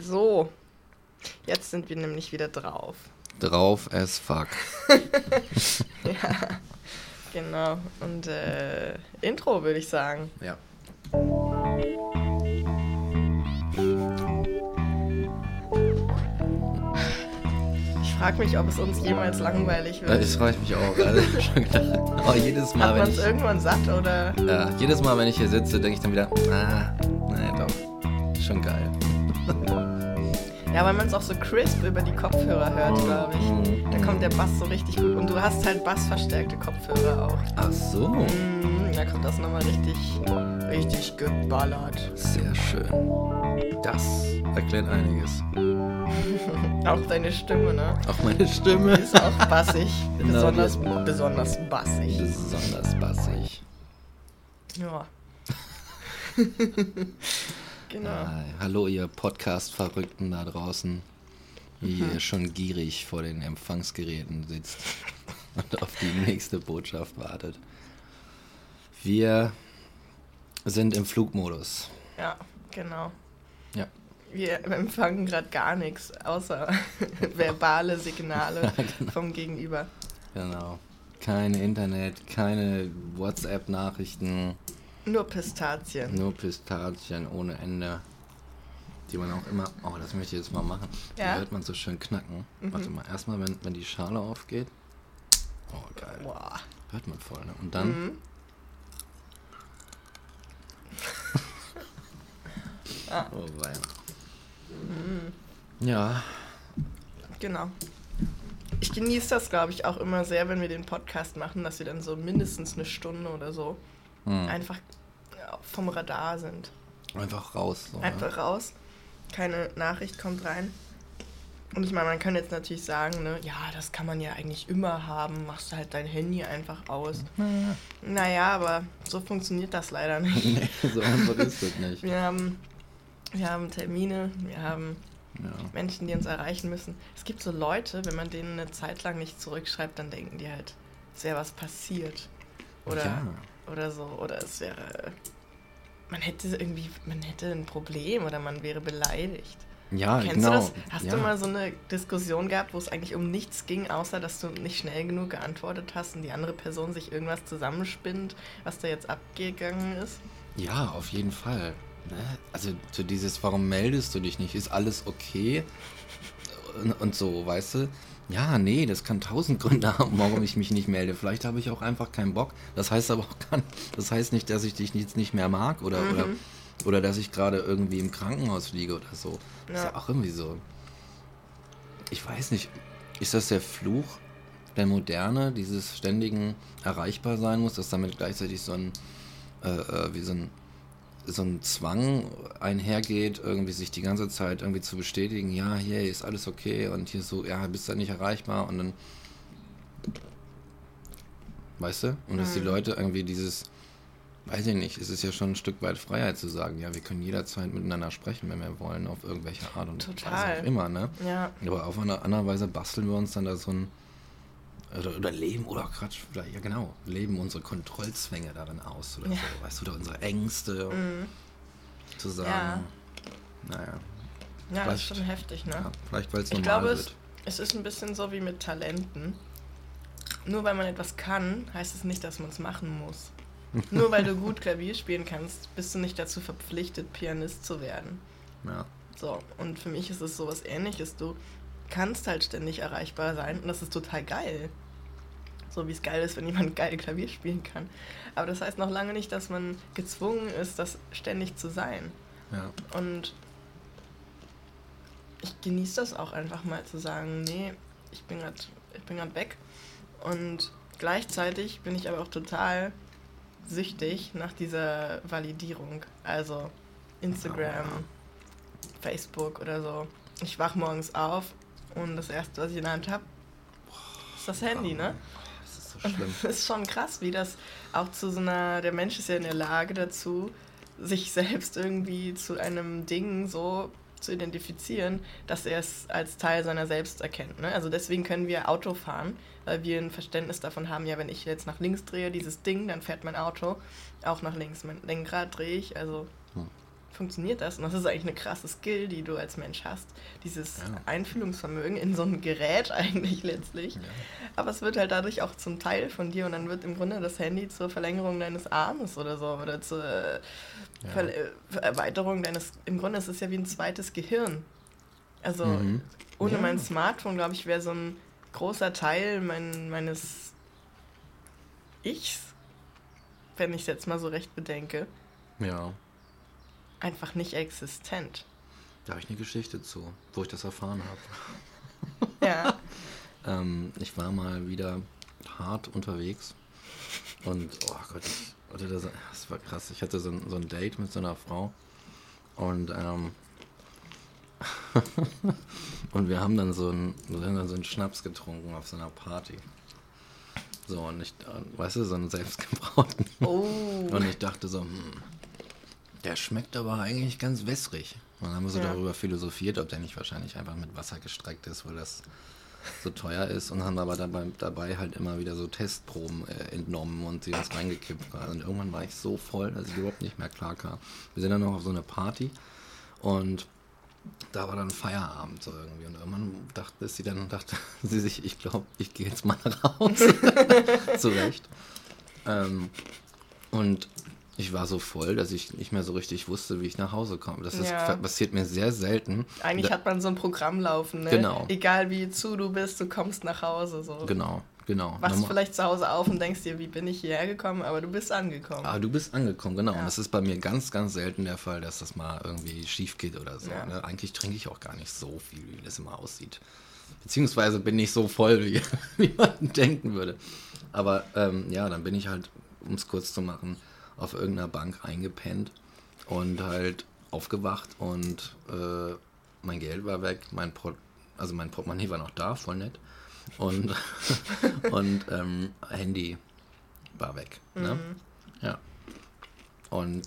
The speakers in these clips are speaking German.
So, jetzt sind wir nämlich wieder drauf. Drauf as fuck. ja, genau. Und äh, Intro würde ich sagen. Ja. Ich frage mich, ob es uns jemals langweilig wird. Das frage ich mich auch gerade schon gedacht. Aber jedes Mal, Hat wenn ich, irgendwann satt oder? ja, jedes Mal, wenn ich hier sitze, denke ich dann wieder, ah, nee, doch. Schon geil. Ja, weil man es auch so crisp über die Kopfhörer hört, glaube ich. Da kommt der Bass so richtig gut. Und du hast halt bassverstärkte Kopfhörer auch. Ach so. Mhm, da kommt das nochmal richtig, richtig geballert. Sehr schön. Das erklärt einiges. Auch deine Stimme, ne? Auch meine Stimme Ist auch bassig. Genau, besonders, besonders bassig. besonders bassig. Ja. genau. Ah, hallo, ihr Podcast-Verrückten da draußen, die Mhm. schon gierig vor den Empfangsgeräten sitzt und auf die nächste Botschaft wartet. Wir sind im Flugmodus. Ja, genau. Ja. Wir empfangen gerade gar nichts, außer verbale Signale genau. vom Gegenüber. Genau. Keine Internet, keine WhatsApp-Nachrichten, Nur Pistazien. nur Pistazien ohne Ende. Die man auch immer. Oh, das möchte ich jetzt mal machen. Ja? Die hört man so schön knacken. Warte mal, erstmal, wenn, wenn die Schale aufgeht. Oh, geil. Boah. Hört man voll, ne? Und dann. Mhm. Oh, weia. Ja, Genau. Ich genieße das, glaube ich, auch immer sehr, wenn wir den Podcast machen, dass wir dann so mindestens eine Stunde oder so hm. einfach vom Radar sind. einfach raus. So, ne? Einfach raus. Keine Nachricht kommt rein. Und ich meine, man kann jetzt natürlich sagen, ne, ja, das kann man ja eigentlich immer haben, machst du halt dein Handy einfach aus. Ne? Naja, aber so funktioniert das leider nicht. nee, so einfach ist das nicht. Wir haben, wir haben Termine, wir haben Ja. Menschen, die uns erreichen müssen. Es gibt so Leute, wenn man denen eine Zeit lang nicht zurückschreibt, dann denken die halt, es wäre was passiert. Oder, Ja. oder so. Oder es wäre. Man hätte irgendwie, man hätte ein Problem oder man wäre beleidigt. Ja, Kennst genau. du das? Hast ja. du mal so eine Diskussion gehabt, wo es eigentlich um nichts ging, außer dass du nicht schnell genug geantwortet hast und die andere Person sich irgendwas zusammenspinnt, was da jetzt abgegangen ist? Ja, auf jeden Fall. Ne? Also so dieses, warum meldest du dich nicht? Ist alles okay? Und, und so, weißt du? Ja, nee, das kann tausend Gründe haben, warum ich mich nicht melde. Vielleicht habe ich auch einfach keinen Bock. Das heißt aber auch gar, das heißt nicht, dass ich dich jetzt nicht mehr mag oder, oder, oder dass ich gerade irgendwie im Krankenhaus liege oder so. Das ist Ja. ja auch irgendwie so. Ich weiß nicht, ist das der Fluch der Moderne, dieses ständigen erreichbar sein muss, dass damit gleichzeitig so ein, äh, äh, wie so ein, so ein Zwang einhergeht, irgendwie sich die ganze Zeit irgendwie zu bestätigen, ja, hier ist alles okay und hier so, ja, bist du nicht erreichbar und dann, weißt du? Und dass die Leute irgendwie dieses, weiß ich nicht, es ist ja schon ein Stück weit Freiheit zu sagen, ja, wir können jederzeit miteinander sprechen, wenn wir wollen, auf irgendwelche Art und Total. Weise auch immer, ne? Ja, Aber auf eine andere Weise basteln wir uns dann da so ein. Oder, oder leben, oder Quatsch, oder, ja genau, leben unsere Kontrollzwänge darin aus, oder Ja. so, weißt du, oder unsere Ängste, mhm. zu sagen, naja, ja das ist schon heftig, ne? ja, vielleicht weil es Ich normal glaube, es, wird. es ist ein bisschen so wie mit Talenten. Nur weil man etwas kann, heißt es nicht, dass man es machen muss. Nur weil du gut Klavier spielen kannst, bist du nicht dazu verpflichtet, Pianist zu werden. Ja, So, und für mich ist es sowas ähnliches. Du kannst halt ständig erreichbar sein und das ist total geil. So wie es geil ist, wenn jemand geil Klavier spielen kann. Aber das heißt noch lange nicht, dass man gezwungen ist, das ständig zu sein. ja, Und ich genieße das auch einfach mal zu sagen, nee, ich bin gerade ich bin grad weg. Und gleichzeitig bin ich aber auch total süchtig nach dieser Validierung. Also Instagram, Facebook oder so. Ich wach morgens auf und das erste, was ich in der Hand habe, ist das Handy, ne? das ist so Und schlimm. es ist schon krass, wie das auch zu so einer, der Mensch ist ja in der Lage dazu, sich selbst irgendwie zu einem Ding so zu identifizieren, dass er es als Teil seiner selbst erkennt. Ne? Also deswegen können wir Auto fahren, weil wir ein Verständnis davon haben, ja, wenn ich jetzt nach links drehe, dieses Ding, dann fährt mein Auto auch nach links. Mein Lenkrad drehe ich, also Hm. Funktioniert das? Und das ist eigentlich eine krasse Skill, die du als Mensch hast. Dieses Ja. Einfühlungsvermögen in so ein Gerät eigentlich letztlich. Ja. Aber es wird halt dadurch auch zum Teil von dir und dann wird im Grunde das Handy zur Verlängerung deines Armes oder so oder zur Ja. Äh, Erweiterung deines. Im Grunde ist es ja wie ein zweites Gehirn. Also Mhm. ohne mein Smartphone, glaube ich, wäre so ein großer Teil mein, meines Ichs, wenn ich es jetzt mal so recht bedenke, ja. Einfach nicht existent. Da habe ich eine Geschichte zu, wo ich das erfahren habe. Ja. Ähm, ich war mal wieder hart unterwegs und oh Gott, ich hatte das, das war krass. Ich hatte so ein, so ein Date mit so einer Frau und ähm, und wir haben dann so einen, wir haben dann so einen Schnaps getrunken auf so einer Party. So und ich, äh, weißt du, so einen selbstgebrauten. Oh. Und ich dachte so, hm, der schmeckt aber eigentlich ganz wässrig. Und dann haben wir so Ja. darüber philosophiert, ob der nicht wahrscheinlich einfach mit Wasser gestreckt ist, weil das so teuer ist. Und haben aber dabei, dabei halt immer wieder so Testproben äh, entnommen und sie uns reingekippt. Und irgendwann war ich so voll, dass ich überhaupt nicht mehr klar kam. Wir sind dann noch auf so eine Party und da war dann Feierabend so irgendwie. Und irgendwann dachte ist sie dann, dachte sie sich, ich glaube, ich gehe jetzt mal Hause. Zurecht. Ähm, und ich war so voll, dass ich nicht mehr so richtig wusste, wie ich nach Hause komme. Das ist, Ja. passiert mir sehr selten. Eigentlich Da- hat man so ein Programm laufen, ne? Genau. Egal wie zu du bist, du kommst nach Hause. So. Genau, genau. Wachst Normal- vielleicht zu Hause auf und denkst dir, wie bin ich hierher gekommen, aber du bist angekommen. Ah, du bist angekommen, genau. Ja. Und das ist bei mir ganz, ganz selten der Fall, dass das mal irgendwie schief geht oder so. Ja. Ne? Eigentlich trinke ich auch gar nicht so viel, wie das immer aussieht. Beziehungsweise bin ich so voll, wie, wie man denken würde. Aber ähm, ja, dann bin ich halt, um es kurz zu machen, auf irgendeiner Bank eingepennt und halt aufgewacht und äh, mein Geld war weg, mein Port also mein Portemonnaie war noch da, voll nett. Und, und ähm, Handy war weg. Ne? Ja. Und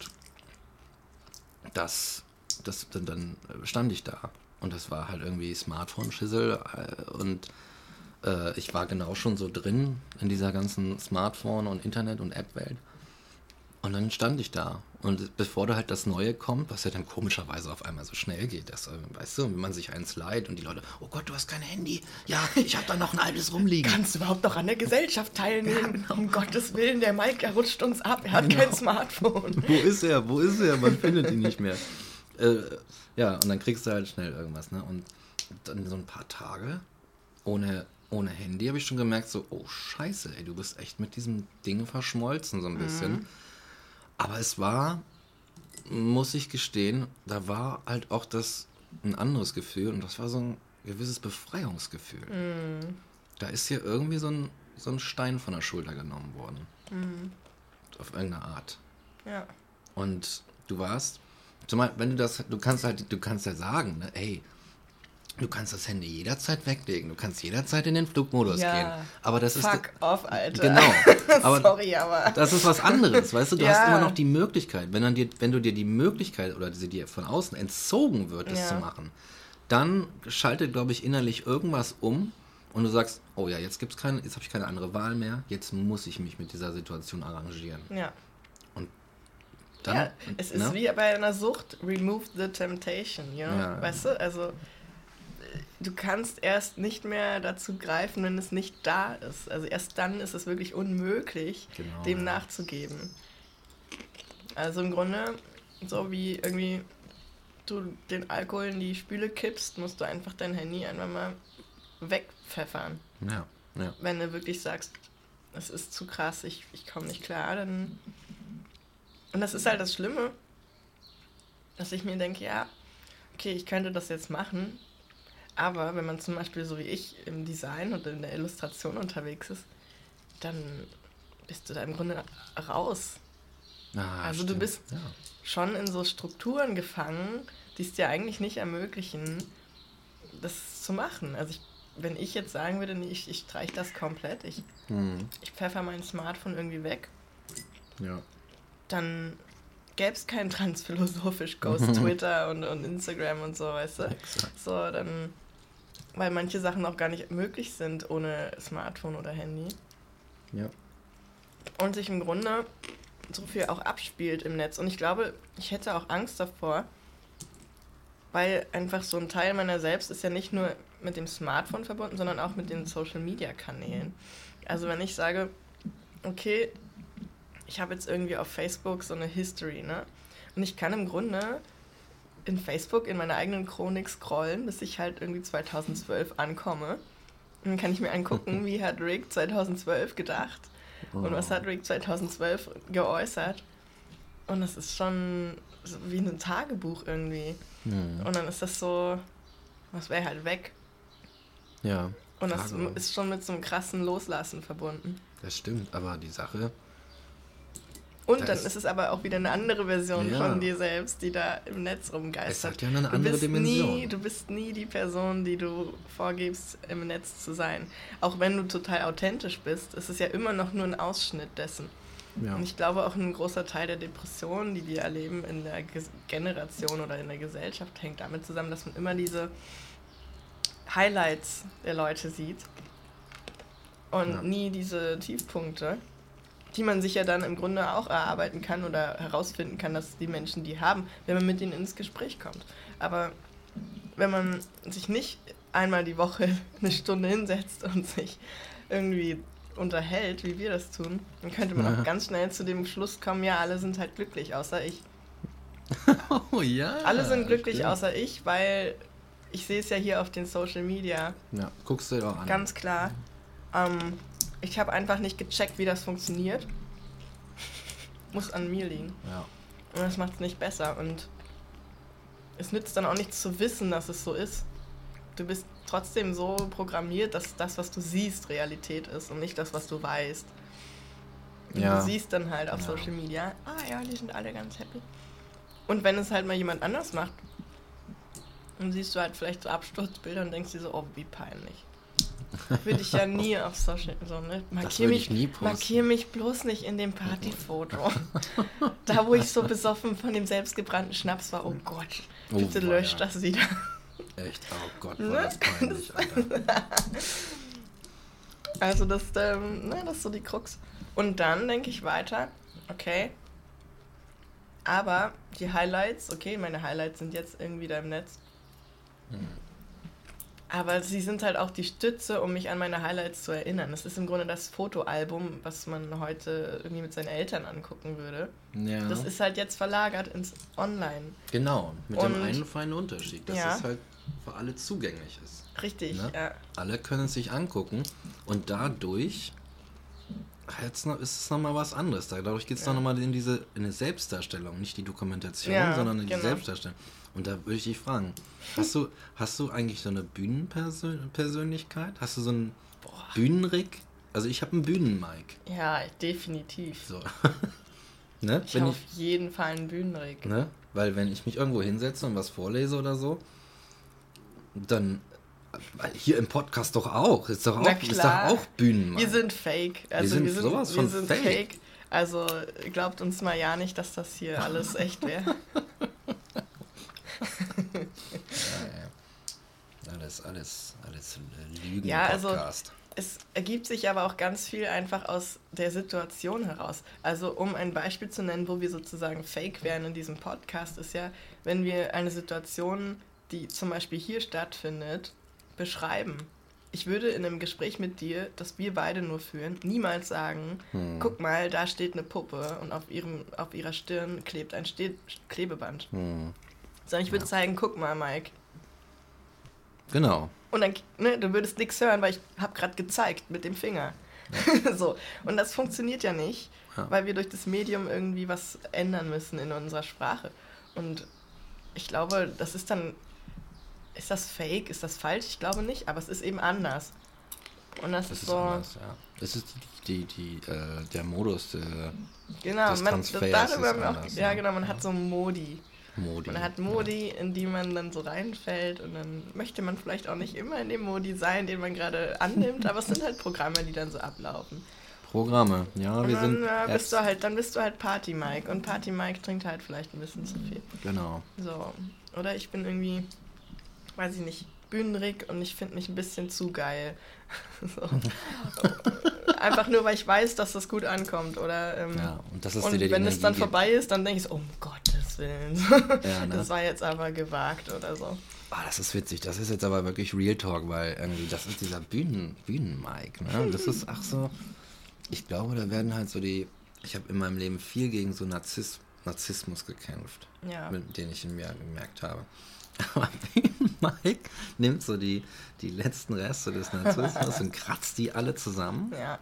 das, das dann, dann stand ich da. Und das war halt irgendwie Smartphone-Schissel. äh, Und äh, ich war genau schon so drin in dieser ganzen Smartphone- und Internet- und App-Welt. Und dann stand ich da. Und bevor da halt das Neue kommt, was ja dann komischerweise auf einmal so schnell geht, das, äh, weißt du, wenn man sich eins leiht und die Leute, oh Gott, du hast kein Handy. Ja, ich habe da noch ein altes rumliegen. Kannst du überhaupt noch an der Gesellschaft teilnehmen? genau. Um Gottes Willen, der Mike, er rutscht uns ab, er hat kein Smartphone. Wo ist er? Wo ist er? Man findet ihn nicht mehr. Äh, ja, und dann kriegst du halt schnell irgendwas, ne? Und dann so ein paar Tage ohne, ohne Handy habe ich schon gemerkt, so, oh Scheiße, ey, du bist echt mit diesem Ding verschmolzen, so ein bisschen. Aber es war, muss ich gestehen, da war halt auch das ein anderes Gefühl und das war so ein gewisses Befreiungsgefühl. Da ist hier irgendwie so ein, so ein Stein von der Schulter genommen worden. Auf irgendeine Art. Ja. Und du warst, zumal, wenn du das, du kannst halt, du kannst ja sagen, ne, ey, du kannst das Handy jederzeit weglegen, du kannst jederzeit in den Flugmodus Ja. gehen. Aber das ist. Fuck off, Alter. Genau. Aber Sorry, aber. das ist was anderes, weißt du? Du Ja. hast immer noch die Möglichkeit, wenn, dann dir, wenn du dir die Möglichkeit oder sie dir von außen entzogen wird, das Ja. zu machen, dann schaltet, glaube ich, innerlich irgendwas um und du sagst, oh ja, jetzt gibt's keine, jetzt habe ich keine andere Wahl mehr, jetzt muss ich mich mit dieser Situation arrangieren. Ja. Dann, ja, es ist ne? wie bei einer Sucht, remove the temptation, you know? Ja. weißt du? Also, du kannst erst nicht mehr dazu greifen, wenn es nicht da ist. Also erst dann ist es wirklich unmöglich, Genau, dem ja. nachzugeben. Also im Grunde, so wie irgendwie du den Alkohol in die Spüle kippst, musst du einfach dein Handy einfach mal wegpfeffern. Ja, ja. Wenn du wirklich sagst, es ist zu krass, ich, ich komme nicht klar, dann. Und das ist halt das Schlimme, dass ich mir denke, ja, okay, ich könnte das jetzt machen, aber wenn man zum Beispiel so wie ich im Design und in der Illustration unterwegs ist, dann bist du da im Grunde raus. Ah, Also du stimmt. bist- Ja. Schon in so Strukturen gefangen, die es dir eigentlich nicht ermöglichen, das zu machen. Also ich, wenn ich jetzt sagen würde, nee, ich, ich streich das komplett, ich, Hm, ich pfeffer mein Smartphone irgendwie weg, ja. dann gäbe es kein transphilosophisch Ghost Twitter und, und Instagram und so, weißt du? Exakt. So, dann, weil manche Sachen auch gar nicht möglich sind ohne Smartphone oder Handy. Ja. Und sich im Grunde so viel auch abspielt im Netz. Und ich glaube, ich hätte auch Angst davor, weil einfach so ein Teil meiner selbst ist ja nicht nur mit dem Smartphone verbunden, sondern auch mit den Social-Media-Kanälen. Also wenn ich sage, okay, ich habe jetzt irgendwie auf Facebook so eine History, ne? Und ich kann im Grunde in Facebook in meiner eigenen Chronik scrollen, bis ich halt irgendwie 2012 ankomme. Und dann kann ich mir angucken, wie hat Rick 2012 gedacht und was hat Rick 2012 geäußert. Und das ist schon so wie ein Tagebuch irgendwie. Hm. Und dann ist das so, was wäre halt weg. Ja. Und das Tagebuch. ist schon mit so einem krassen Loslassen verbunden. Das stimmt, aber die Sache, Und Da dann ist- ist es aber auch wieder eine andere Version Ja. von dir selbst, die da im Netz rumgeistert. es hat ja eine Du andere bist Dimension. Nie, du bist nie die Person, die du vorgibst, im Netz zu sein. Auch wenn du total authentisch bist, ist es ja immer noch nur ein Ausschnitt dessen. ja. Und ich glaube auch ein großer Teil der Depressionen, die wir erleben in der Generation oder in der Gesellschaft, hängt damit zusammen, dass man immer diese Highlights der Leute sieht und Ja. nie diese Tiefpunkte, die man sich ja dann im Grunde auch erarbeiten kann oder herausfinden kann, dass die Menschen die haben, wenn man mit ihnen ins Gespräch kommt. Aber wenn man sich nicht einmal die Woche eine Stunde hinsetzt und sich irgendwie unterhält, wie wir das tun, dann könnte man Ja. auch ganz schnell zu dem Schluss kommen, ja, alle sind halt glücklich, außer ich. Oh ja. Alle sind glücklich, stimmt. außer ich, weil ich sehe es ja hier auf den Social Media Ja, guckst du dir auch an. ganz klar. Ähm, ich habe einfach nicht gecheckt, wie das funktioniert. Muss an mir liegen. Ja. Und das macht es nicht besser. Und es nützt dann auch nichts zu wissen, dass es so ist. Du bist trotzdem so programmiert, dass das, was du siehst, Realität ist und nicht das, was du weißt. Ja. Du siehst dann halt auf Ja. Social Media, ah ja, die sind alle ganz happy. Und wenn es halt mal jemand anders macht, dann siehst du halt vielleicht so Absturzbilder und denkst dir so, oh, wie peinlich. Würde ich ja nie auf Social so, ne? Markier mich, ich nie posten. markier mich bloß nicht in dem Partyfoto. da, wo ich so besoffen von dem selbstgebrannten Schnaps war, oh Gott, Oh, bitte löscht weia. das wieder. Echt, oh Gott, Ne? war das peinlich, Alter. Also das, ähm, ne, das ist so die Krux. Und dann denke ich weiter, okay, aber die Highlights, okay, meine Highlights sind jetzt irgendwie da im Netz. Hm. Aber sie sind halt auch die Stütze, um mich an meine Highlights zu erinnern. Das ist im Grunde das Fotoalbum, was man heute irgendwie mit seinen Eltern angucken würde. Ja. Das ist halt jetzt verlagert ins Online. genau, mit Und- dem einen feinen Unterschied, dass Ja. es halt für alle zugänglich ist. Richtig, Ne? ja. Alle können es sich angucken und dadurch jetzt noch, ist es nochmal was anderes. Dadurch geht es Ja. noch nochmal in diese in eine Selbstdarstellung, nicht die Dokumentation, Ja, sondern in die genau. Selbstdarstellung. Und da würde ich dich fragen, hast du, hast du eigentlich so eine Bühnenpersönlichkeit? Hast du so einen Bühnenrick? Also ich habe einen Bühnenmike. Ja, definitiv. So. ne? Ich habe auf jeden Fall einen Bühnenrig. Ne? Weil wenn ich mich irgendwo hinsetze und was vorlese oder so, dann weil hier im Podcast doch auch, ist doch auch, ist doch auch Bühnenmann. Wir sind fake. Also sind wir sind, sowas wir von sind fake. fake. Also glaubt uns mal ja nicht, dass das hier alles echt wäre. alles, alles, alles Lügen Ja, also- Podcast. Es ergibt sich aber auch ganz viel einfach aus der Situation heraus. Also um ein Beispiel zu nennen, wo wir sozusagen fake wären in diesem Podcast, ist ja, wenn wir eine Situation, die zum Beispiel hier stattfindet, beschreiben. Ich würde in einem Gespräch mit dir, das wir beide nur führen, niemals sagen, Hm. guck mal, da steht eine Puppe und auf, ihrem, auf ihrer Stirn klebt ein Ste Klebeband. Hm. Sondern ich würde Ja. zeigen, guck mal, Mike. Genau. Und dann, ne, du würdest nichts hören, weil ich habe gerade gezeigt mit dem Finger. so. Und das funktioniert ja nicht, Ja. weil wir durch das Medium irgendwie was ändern müssen in unserer Sprache. Und ich glaube, das ist dann. Ist das fake? Ist das falsch? Ich glaube nicht, aber es ist eben anders. Und das, Das ist ist so. anders, ja. Das ist die, die, die äh, der Modus, der Genau, des man, Transfers darüber ist auch, anders, ja, ja. genau, man hat so Modi. Modi. Man hat Modi, in die man dann so reinfällt und dann möchte man vielleicht auch nicht immer in dem Modi sein, den man gerade annimmt, aber es sind halt Programme, die dann so ablaufen. Programme, ja, Und wir dann, sind äh, bist du halt, dann bist du halt Party Mike und Party Mike trinkt halt vielleicht ein bisschen zu viel. Genau. So. Oder ich bin irgendwie, weiß ich nicht, Bühnenrick und ich finde mich ein bisschen zu geil. so. Einfach nur, weil ich weiß, dass das gut ankommt. Oder, ähm, ja, und, das ist und wenn es dann vorbei ist, dann denke ich so, um Gottes Willen. Ja, ne? Das war jetzt aber gewagt oder so. Ah, das ist witzig. Das ist jetzt aber wirklich Real Talk, weil irgendwie das ist dieser Bühnen, Bühnen-Mike. Ne? Das ist ach so. Ich glaube, da werden halt so die. Ich habe in meinem Leben viel gegen so Narzis, Narzissmus gekämpft, Ja. mit den ich in mir gemerkt habe. Aber Mike nimmt so die, die letzten Reste des Narzissmus und kratzt die alle zusammen Ja.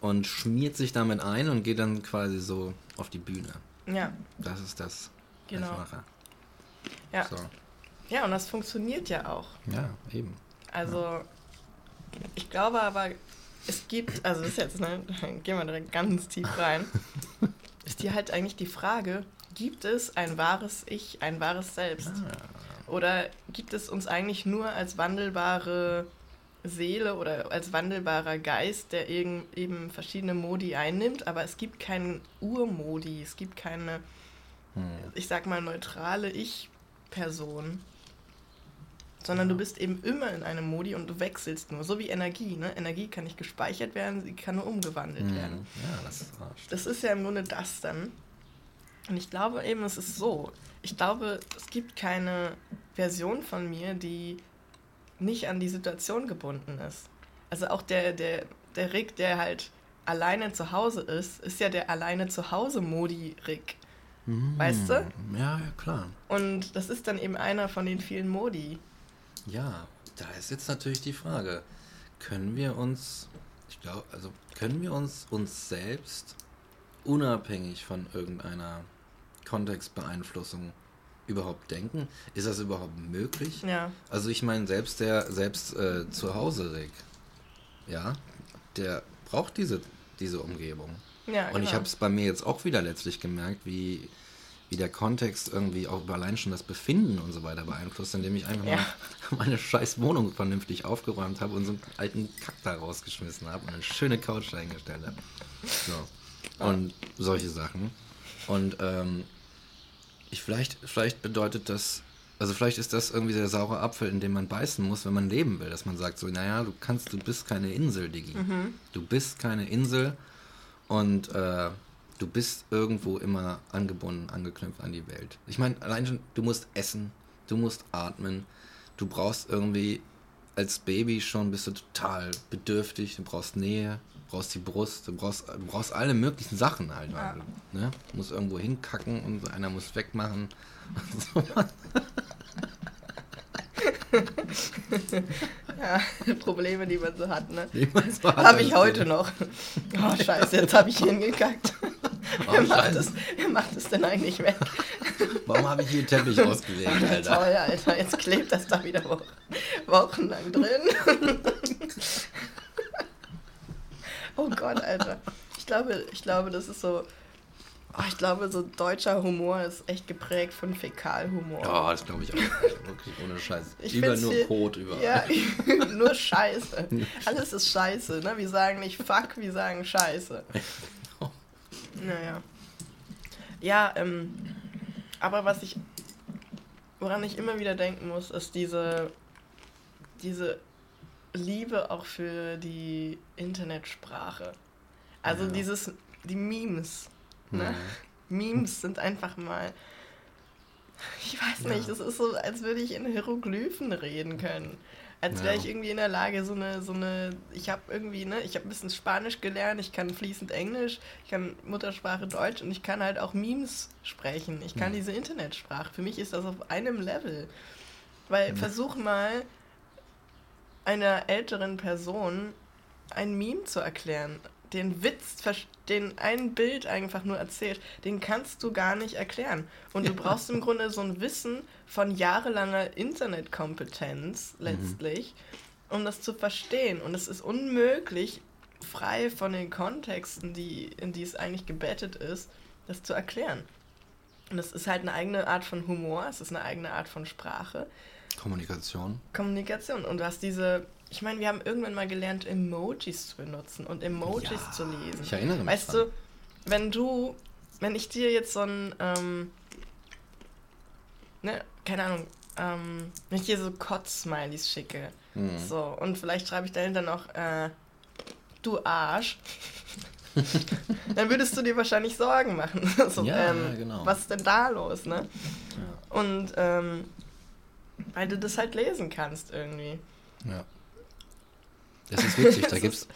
und schmiert sich damit ein und geht dann quasi so auf die Bühne. Ja. Das ist das, Genau. mache. Ja. So. ja, und das funktioniert ja auch. Ja, eben. Also, ich glaube aber, es gibt, also das ist jetzt, ne, gehen wir direkt ganz tief rein, ist dir halt eigentlich die Frage, gibt es ein wahres Ich, ein wahres Selbst? Ah. Oder gibt es uns eigentlich nur als wandelbare Seele oder als wandelbarer Geist, der eben, eben verschiedene Modi einnimmt, aber es gibt keinen Urmodi, es gibt keine. Ich sag mal, neutrale Ich-Person. Sondern du bist eben immer in einem Modi und du wechselst nur. So wie Energie. Ne? Energie kann nicht gespeichert werden, sie kann nur umgewandelt Hm. werden. Ja, das ist. Das ist ja im Grunde das dann. Und ich glaube eben, es ist so. Ich glaube, es gibt keine Version von mir, die nicht an die Situation gebunden ist. Also auch der, der, der Rick, der halt alleine zu Hause ist, ist ja der alleine zu Hause Modi Rick. Weißt du? Hm, Ja, ja, klar. Und das ist dann eben einer von den vielen Modi. Ja, da ist jetzt natürlich die Frage, können wir uns, ich glaube, also können wir uns uns selbst unabhängig von irgendeiner Kontextbeeinflussung überhaupt denken? Ist das überhaupt möglich? Ja. Also ich meine, selbst der, selbst äh, zu Hause Rick, ja, der braucht diese, diese Umgebung. Ja, Und ich genau. habe es bei mir jetzt auch wieder letztlich gemerkt, wie, wie der Kontext irgendwie auch allein schon das Befinden und so weiter beeinflusst, indem ich einfach Ja. mal meine scheiß Wohnung vernünftig aufgeräumt habe und so einen alten Kack da rausgeschmissen habe und eine schöne Couch dahingestellt habe. So. Und solche Sachen. Und ähm, ich vielleicht, vielleicht bedeutet das, also vielleicht ist das irgendwie der saure Apfel, in dem man beißen muss, wenn man leben will, dass man sagt so, naja, du kannst, du bist keine Insel, Digi. Du bist keine Insel und äh, du bist irgendwo immer angebunden, angeknüpft an die Welt. Ich meine, allein schon, du musst essen, du musst atmen, du brauchst irgendwie als Baby schon bist du total bedürftig, du brauchst Nähe, du brauchst die Brust, du brauchst, du brauchst alle möglichen Sachen halt. Ja. Ne? Du musst irgendwo hinkacken und einer muss wegmachen. Ja, Probleme, die man so hat, ne? So hat Habe ich heute noch. Oh, scheiße, jetzt habe ich hingekackt. Oh, wer, macht Scheiße. das, wer macht das denn eigentlich weg? Warum habe ich hier Teppich ausgelegt, Ja, Alter? Toll, Alter, jetzt klebt das da wieder wo wochenlang drin. oh Gott, Alter. Ich glaube, ich glaube, das ist so. Oh, ich glaube, so deutscher Humor ist echt geprägt von Fäkalhumor. Oh, das glaube ich auch. Wirklich ohne Scheiß. Ich Über nur viel- Kot überall. Ja, nur Scheiße. Alles ist Scheiße, ne? Wir sagen nicht Fuck, wir sagen Scheiße. Naja. Ja, ähm, aber was ich, woran ich immer wieder denken muss, ist diese, diese Liebe auch für die Internetsprache. Also Ja. dieses, die Memes. Ne? Mhm. Memes sind einfach mal, ich weiß nicht, Ja. es ist so, als würde ich in Hieroglyphen reden können. Als wäre ich irgendwie in der Lage, so eine, so eine, ich habe irgendwie, ne, ich habe ein bisschen Spanisch gelernt, ich kann fließend Englisch, ich kann Muttersprache Deutsch und ich kann halt auch Memes sprechen. Ich kann Mhm. diese Internetsprache. Für mich ist das auf einem Level. Weil Ja. versuch mal einer älteren Person ein Meme zu erklären. Den Witz, den ein Bild einfach nur erzählt, den kannst du gar nicht erklären. Und du brauchst im Grunde so ein Wissen von jahrelanger Internetkompetenz letztlich, um das zu verstehen. Und es ist unmöglich, frei von den Kontexten, die, in die es eigentlich gebettet ist, das zu erklären. Und es ist halt eine eigene Art von Humor, es ist eine eigene Art von Sprache. Kommunikation. Kommunikation. Und du hast diese, ich meine, wir haben irgendwann mal gelernt, Emojis zu benutzen und Emojis Ja, zu lesen. ich erinnere mich Weißt dran. du, wenn du, wenn ich dir jetzt so ein, ähm, ne, keine Ahnung, ähm, wenn ich dir so Kotz-Smileys schicke, Mhm. so, und vielleicht schreibe ich dahinter noch, äh, du Arsch, dann würdest du dir wahrscheinlich Sorgen machen. so, Ja, ähm, genau. Was ist denn da los, ne? Ja. Und ähm, weil du das halt lesen kannst irgendwie. Ja. Das ist witzig, da gibt's,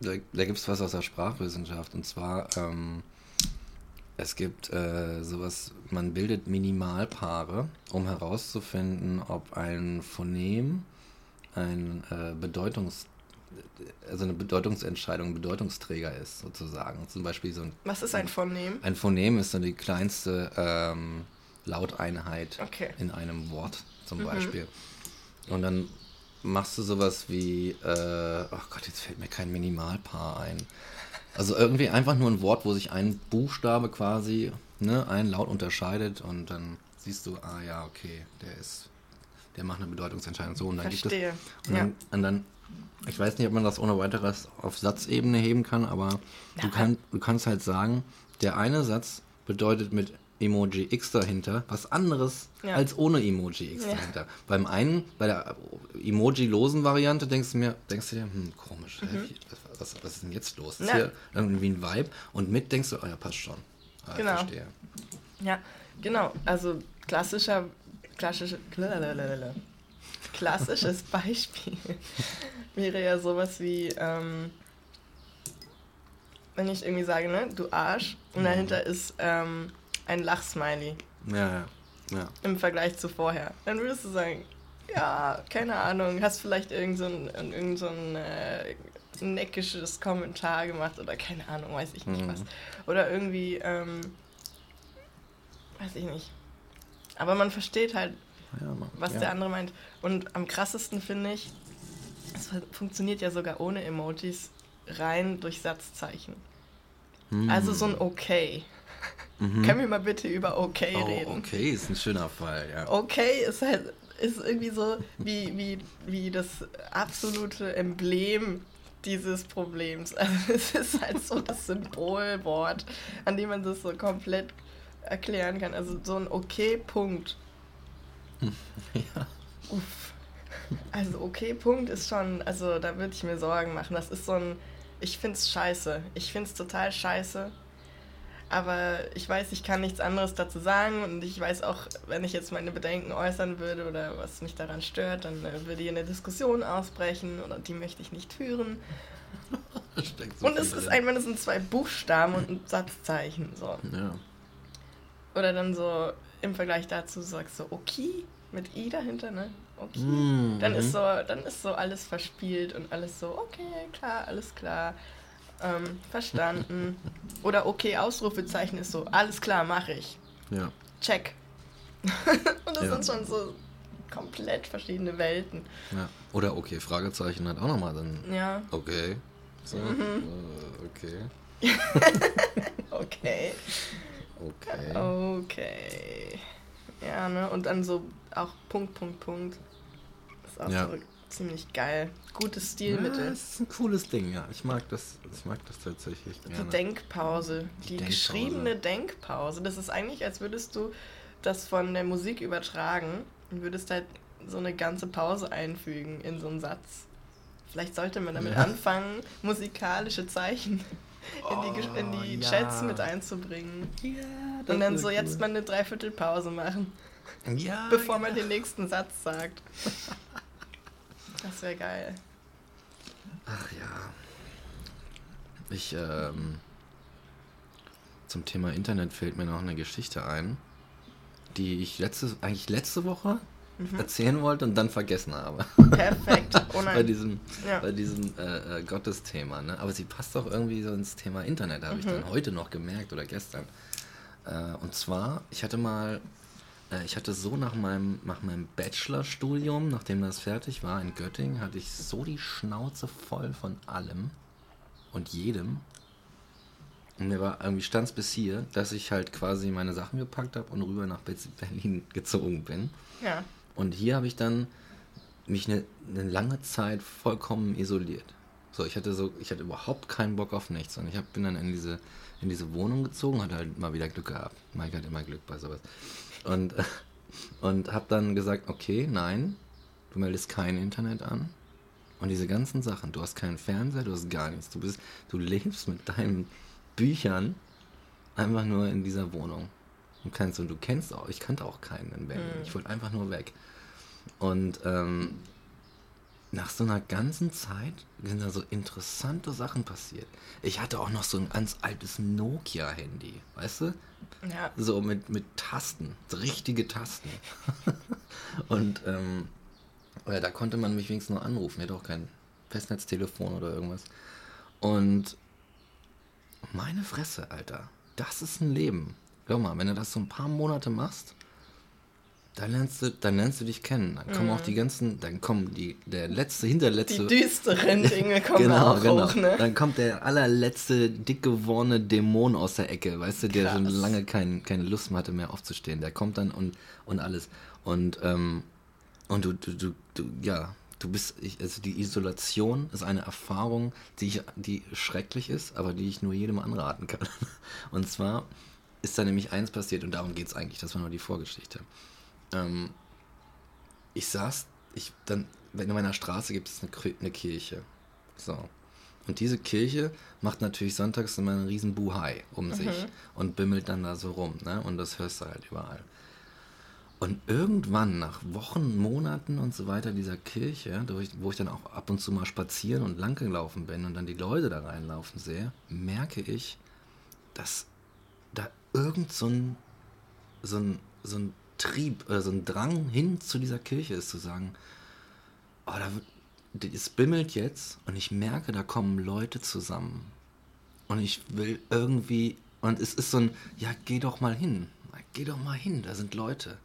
da, da gibt's was aus der Sprachwissenschaft und zwar, ähm, es gibt äh, sowas, man bildet Minimalpaare, um herauszufinden, ob ein Phonem ein äh, Bedeutungs, also eine Bedeutungsentscheidung, Bedeutungsträger ist, sozusagen. Zum Beispiel so ein, Was ist ein Phonem? ein Phonem ist dann die kleinste ähm, Lauteinheit Okay. in einem Wort zum Mhm. Beispiel. Und dann machst du sowas wie, äh, oh Gott, jetzt fällt mir kein Minimalpaar ein. Also irgendwie einfach nur ein Wort, wo sich ein Buchstabe quasi, ne, ein Laut unterscheidet und dann siehst du, ah ja, okay, der ist, der macht eine Bedeutungsentscheidung so und dann Verstehe. gibt es, und Ja. dann, und dann, ich weiß nicht, ob man das ohne weiteres auf Satzebene heben kann, aber du, Ja. kann, du kannst halt sagen, der eine Satz bedeutet mit Emoji X dahinter was anderes Ja. als ohne Emoji X Ja. dahinter. Beim einen, bei der Emoji-losen Variante, denkst du mir, denkst du dir, hm, komisch, hä, wie- was, was, ist denn jetzt los? Ist. Ja. hier irgendwie ein Vibe? Und mit denkst du, oh ja, passt schon. Ah, ich Genau. verstehe. Ja, genau. Also klassischer, klassische, klassisches Beispiel wäre ja sowas wie, ähm, wenn ich irgendwie sage, ne, du Arsch, und Mhm. dahinter ist ähm, ein Lachsmiley Ja, ja. ja. im Vergleich zu vorher. Dann würdest du sagen, ja, keine Ahnung, hast vielleicht irgend so irgend so ein neckisches Kommentar gemacht oder keine Ahnung, weiß ich nicht Mhm. was. Oder irgendwie, ähm, weiß ich nicht. Aber man versteht halt, ja Mann. was ja. der andere meint. Und am krassesten finde ich, es fu- funktioniert ja sogar ohne Emojis rein durch Satzzeichen. Hm. Also so ein Okay. Mhm. Können wir mal bitte über Okay Oh, reden? okay, ist ein schöner Fall, ja. Okay ist halt ist irgendwie so wie, wie, wie das absolute Emblem dieses Problems. Also es ist halt so das Symbolwort, an dem man das so komplett erklären kann. Also so ein Okay-Punkt. Ja. Uff. Also Okay-Punkt ist schon, also da würde ich mir Sorgen machen. Das ist so ein, ich find's scheiße. Ich find's total scheiße. Aber ich weiß, ich kann nichts anderes dazu sagen und ich weiß auch, wenn ich jetzt meine Bedenken äußern würde oder was mich daran stört, dann äh, würde hier eine Diskussion ausbrechen oder die möchte ich nicht führen. So Und es ist einfach, es sind zwei Buchstaben und ein Satzzeichen. So. Ja. Oder dann so im Vergleich dazu sagst du okay mit i dahinter, ne? Okay. Mhm. Dann ist so, dann ist so alles verspielt und alles so, okay, klar, alles klar. Ähm, verstanden. Oder okay, Ausrufezeichen ist so, alles klar, mache ich. Ja. Check. und das Ja. sind schon so komplett verschiedene Welten. ja. Oder okay, Fragezeichen hat auch nochmal dann. Ja, Okay. So. Mhm. äh, Okay. okay. Okay. Okay. Ja, ne? Und dann so auch Punkt, Punkt, Punkt. Ist auch Ja. so ziemlich geil. Gutes Ja, Stilmittel. das ist ein cooles Ding, ja. Ich mag das, ich mag das tatsächlich Die gerne. Denkpause, Die die, Denkpause. geschriebene Denkpause. Das ist eigentlich, als würdest du das von der Musik übertragen und würdest halt so eine ganze Pause einfügen in so einen Satz. Vielleicht sollte man damit Ja. anfangen, musikalische Zeichen in die, in die Oh, ja. Chats mit einzubringen. ja, Und dann so jetzt mal eine Dreiviertelpause machen, ja, bevor man den nächsten Satz sagt. Das wäre geil. Ach ja. Ich, ähm, zum Thema Internet fällt mir noch eine Geschichte ein, die ich letzte, eigentlich letzte Woche Mhm. erzählen wollte und dann vergessen habe. Perfekt. Oh bei diesem, Ja. bei diesem äh, äh, Gottesthema. Ne? Aber sie passt doch irgendwie so ins Thema Internet, habe ich Mhm. dann heute noch gemerkt oder gestern. Äh, und zwar, ich hatte mal, ich hatte so nach meinem, nach meinem Bachelorstudium, nachdem das fertig war in Göttingen, hatte ich so die Schnauze voll von allem und jedem. Und mir war irgendwie stand es bis hier, dass ich halt quasi meine Sachen gepackt habe und rüber nach Berlin gezogen bin. Ja. Und hier habe ich dann mich eine, eine lange Zeit vollkommen isoliert. So, ich hatte so, ich hatte überhaupt keinen Bock auf nichts. Und ich hab, bin dann in diese, in diese Wohnung gezogen, hatte halt mal wieder Glück gehabt. Mike hat immer Glück bei sowas. Und, Und habe dann gesagt, okay, nein, du meldest kein Internet an. Und diese ganzen Sachen, du hast keinen Fernseher, du hast gar nichts. Du bist, du lebst mit deinen Büchern einfach nur in dieser Wohnung. Und kannst und du kennst auch, ich kannte auch keinen in Berlin. Mhm. Ich wollte einfach nur weg. Und ähm, nach so einer ganzen Zeit sind da so interessante Sachen passiert. Ich hatte auch noch so ein ganz altes Nokia-Handy, weißt du? Ja. So mit, mit Tasten, so richtige Tasten. und ähm, ja, da konnte man mich wenigstens noch anrufen. Ich hatte auch kein Festnetztelefon oder irgendwas. Und meine Fresse, Alter, das ist ein Leben. Glaub mal, wenn du das so ein paar Monate machst, dann lernst du, dann lernst du dich kennen. Dann kommen auch die ganzen, dann kommen die, der letzte, hinterletzte. Die düsteren Dinge kommen genau, auch genau. hoch, ne? Dann kommt der allerletzte dick gewordene Dämon aus der Ecke, weißt du, der Krass. schon lange kein, keine Lust mehr hatte, mehr aufzustehen. Der kommt dann und, und alles. Und, ähm, und du, du, du, du, ja, du bist, ich, also die Isolation ist eine Erfahrung, die, ich, die schrecklich ist, aber die ich nur jedem anraten kann. Und zwar ist da nämlich eins passiert und darum geht es eigentlich, das war nur die Vorgeschichte. Ähm, ich saß, ich dann, in meiner Straße gibt es eine, eine Kirche. So. Und diese Kirche macht natürlich sonntags immer einen riesen Buhai um sich und bimmelt dann da so rum, ne? Und das hörst du halt überall. Und irgendwann, nach Wochen, Monaten und so weiter dieser Kirche, wo ich, wo ich dann auch ab und zu mal spazieren und lang gelaufen bin und dann die Leute da reinlaufen sehe, merke ich, dass da irgend so ein, so ein, so ein Trieb oder so ein Drang hin zu dieser Kirche ist, zu sagen, oh, da es bimmelt jetzt und ich merke, da kommen Leute zusammen. Und ich will irgendwie, und es ist so ein, ja, geh doch mal hin. Geh doch mal hin, da sind Leute.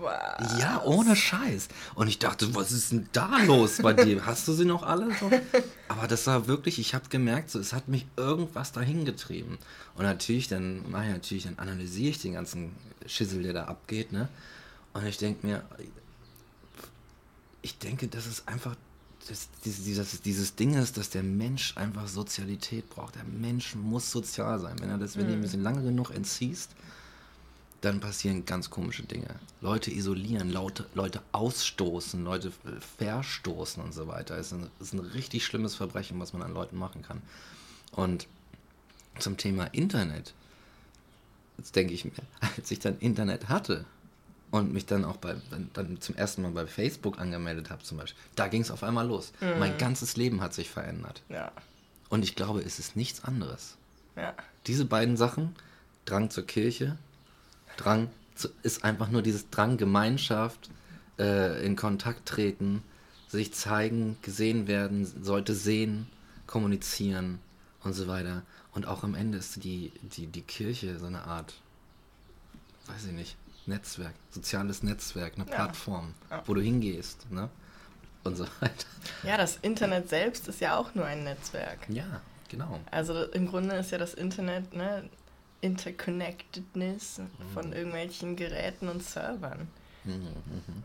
Was? Ja, ohne Scheiß. Und ich dachte, was ist denn da los bei dir? Hast du sie noch alle? So? Aber das war wirklich, ich habe gemerkt, so, es hat mich irgendwas dahin getrieben. Und natürlich, dann, naja, natürlich, dann analysiere ich den ganzen Schissel, der da abgeht, ne? Und ich denke mir, ich denke, das ist einfach das, dieses, dieses, Ding ist, dass der Mensch einfach Sozialität braucht. Der Mensch muss sozial sein. Wenn er das, wenn du ihm das lange genug entziehst, dann passieren ganz komische Dinge. Leute isolieren, Leute, Leute ausstoßen, Leute verstoßen und so weiter. Es ist ein, ist ein richtig schlimmes Verbrechen, was man an Leuten machen kann. Und zum Thema Internet, jetzt denke ich mir, als ich dann Internet hatte und mich dann auch bei, dann, dann zum ersten Mal bei Facebook angemeldet habe zum Beispiel, da ging es auf einmal los. Mein ganzes Leben hat sich verändert. Ja. Und ich glaube, es ist nichts anderes. Ja. Diese beiden Sachen, Drang zur Kirche, Drang zu, ist einfach nur dieses Drang, Gemeinschaft, äh, in Kontakt treten, sich zeigen, gesehen werden, sollte sehen, kommunizieren und so weiter. Und auch am Ende ist die, die, die Kirche so eine Art, weiß ich nicht, Netzwerk, soziales Netzwerk, eine Ja. Plattform, Ja. wo du hingehst, ne? Und so weiter. ja, das Internet selbst ist ja auch nur ein Netzwerk. Ja, genau. Also im Grunde ist ja das Internet, ne, Interconnectedness von irgendwelchen Geräten und Servern, Mhm, mhm.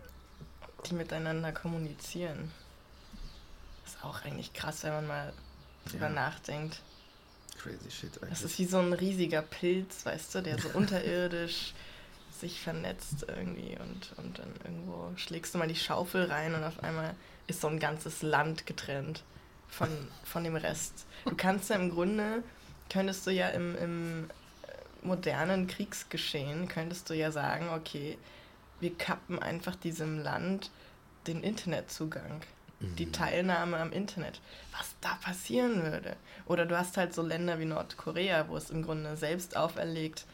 die miteinander kommunizieren. Ist auch eigentlich krass, wenn man mal drüber Ja. nachdenkt. Crazy shit Das eigentlich. ist wie so ein riesiger Pilz, weißt du, der so unterirdisch sich vernetzt irgendwie und, und dann irgendwo schlägst du mal die Schaufel rein und auf einmal ist so ein ganzes Land getrennt von, von dem Rest. Du kannst ja im Grunde, könntest du ja im, im modernen Kriegsgeschehen, könntest du ja sagen, okay, wir kappen einfach diesem Land den Internetzugang, die Teilnahme am Internet. Was da passieren würde. Oder du hast halt so Länder wie Nordkorea, wo es im Grunde selbst auferlegt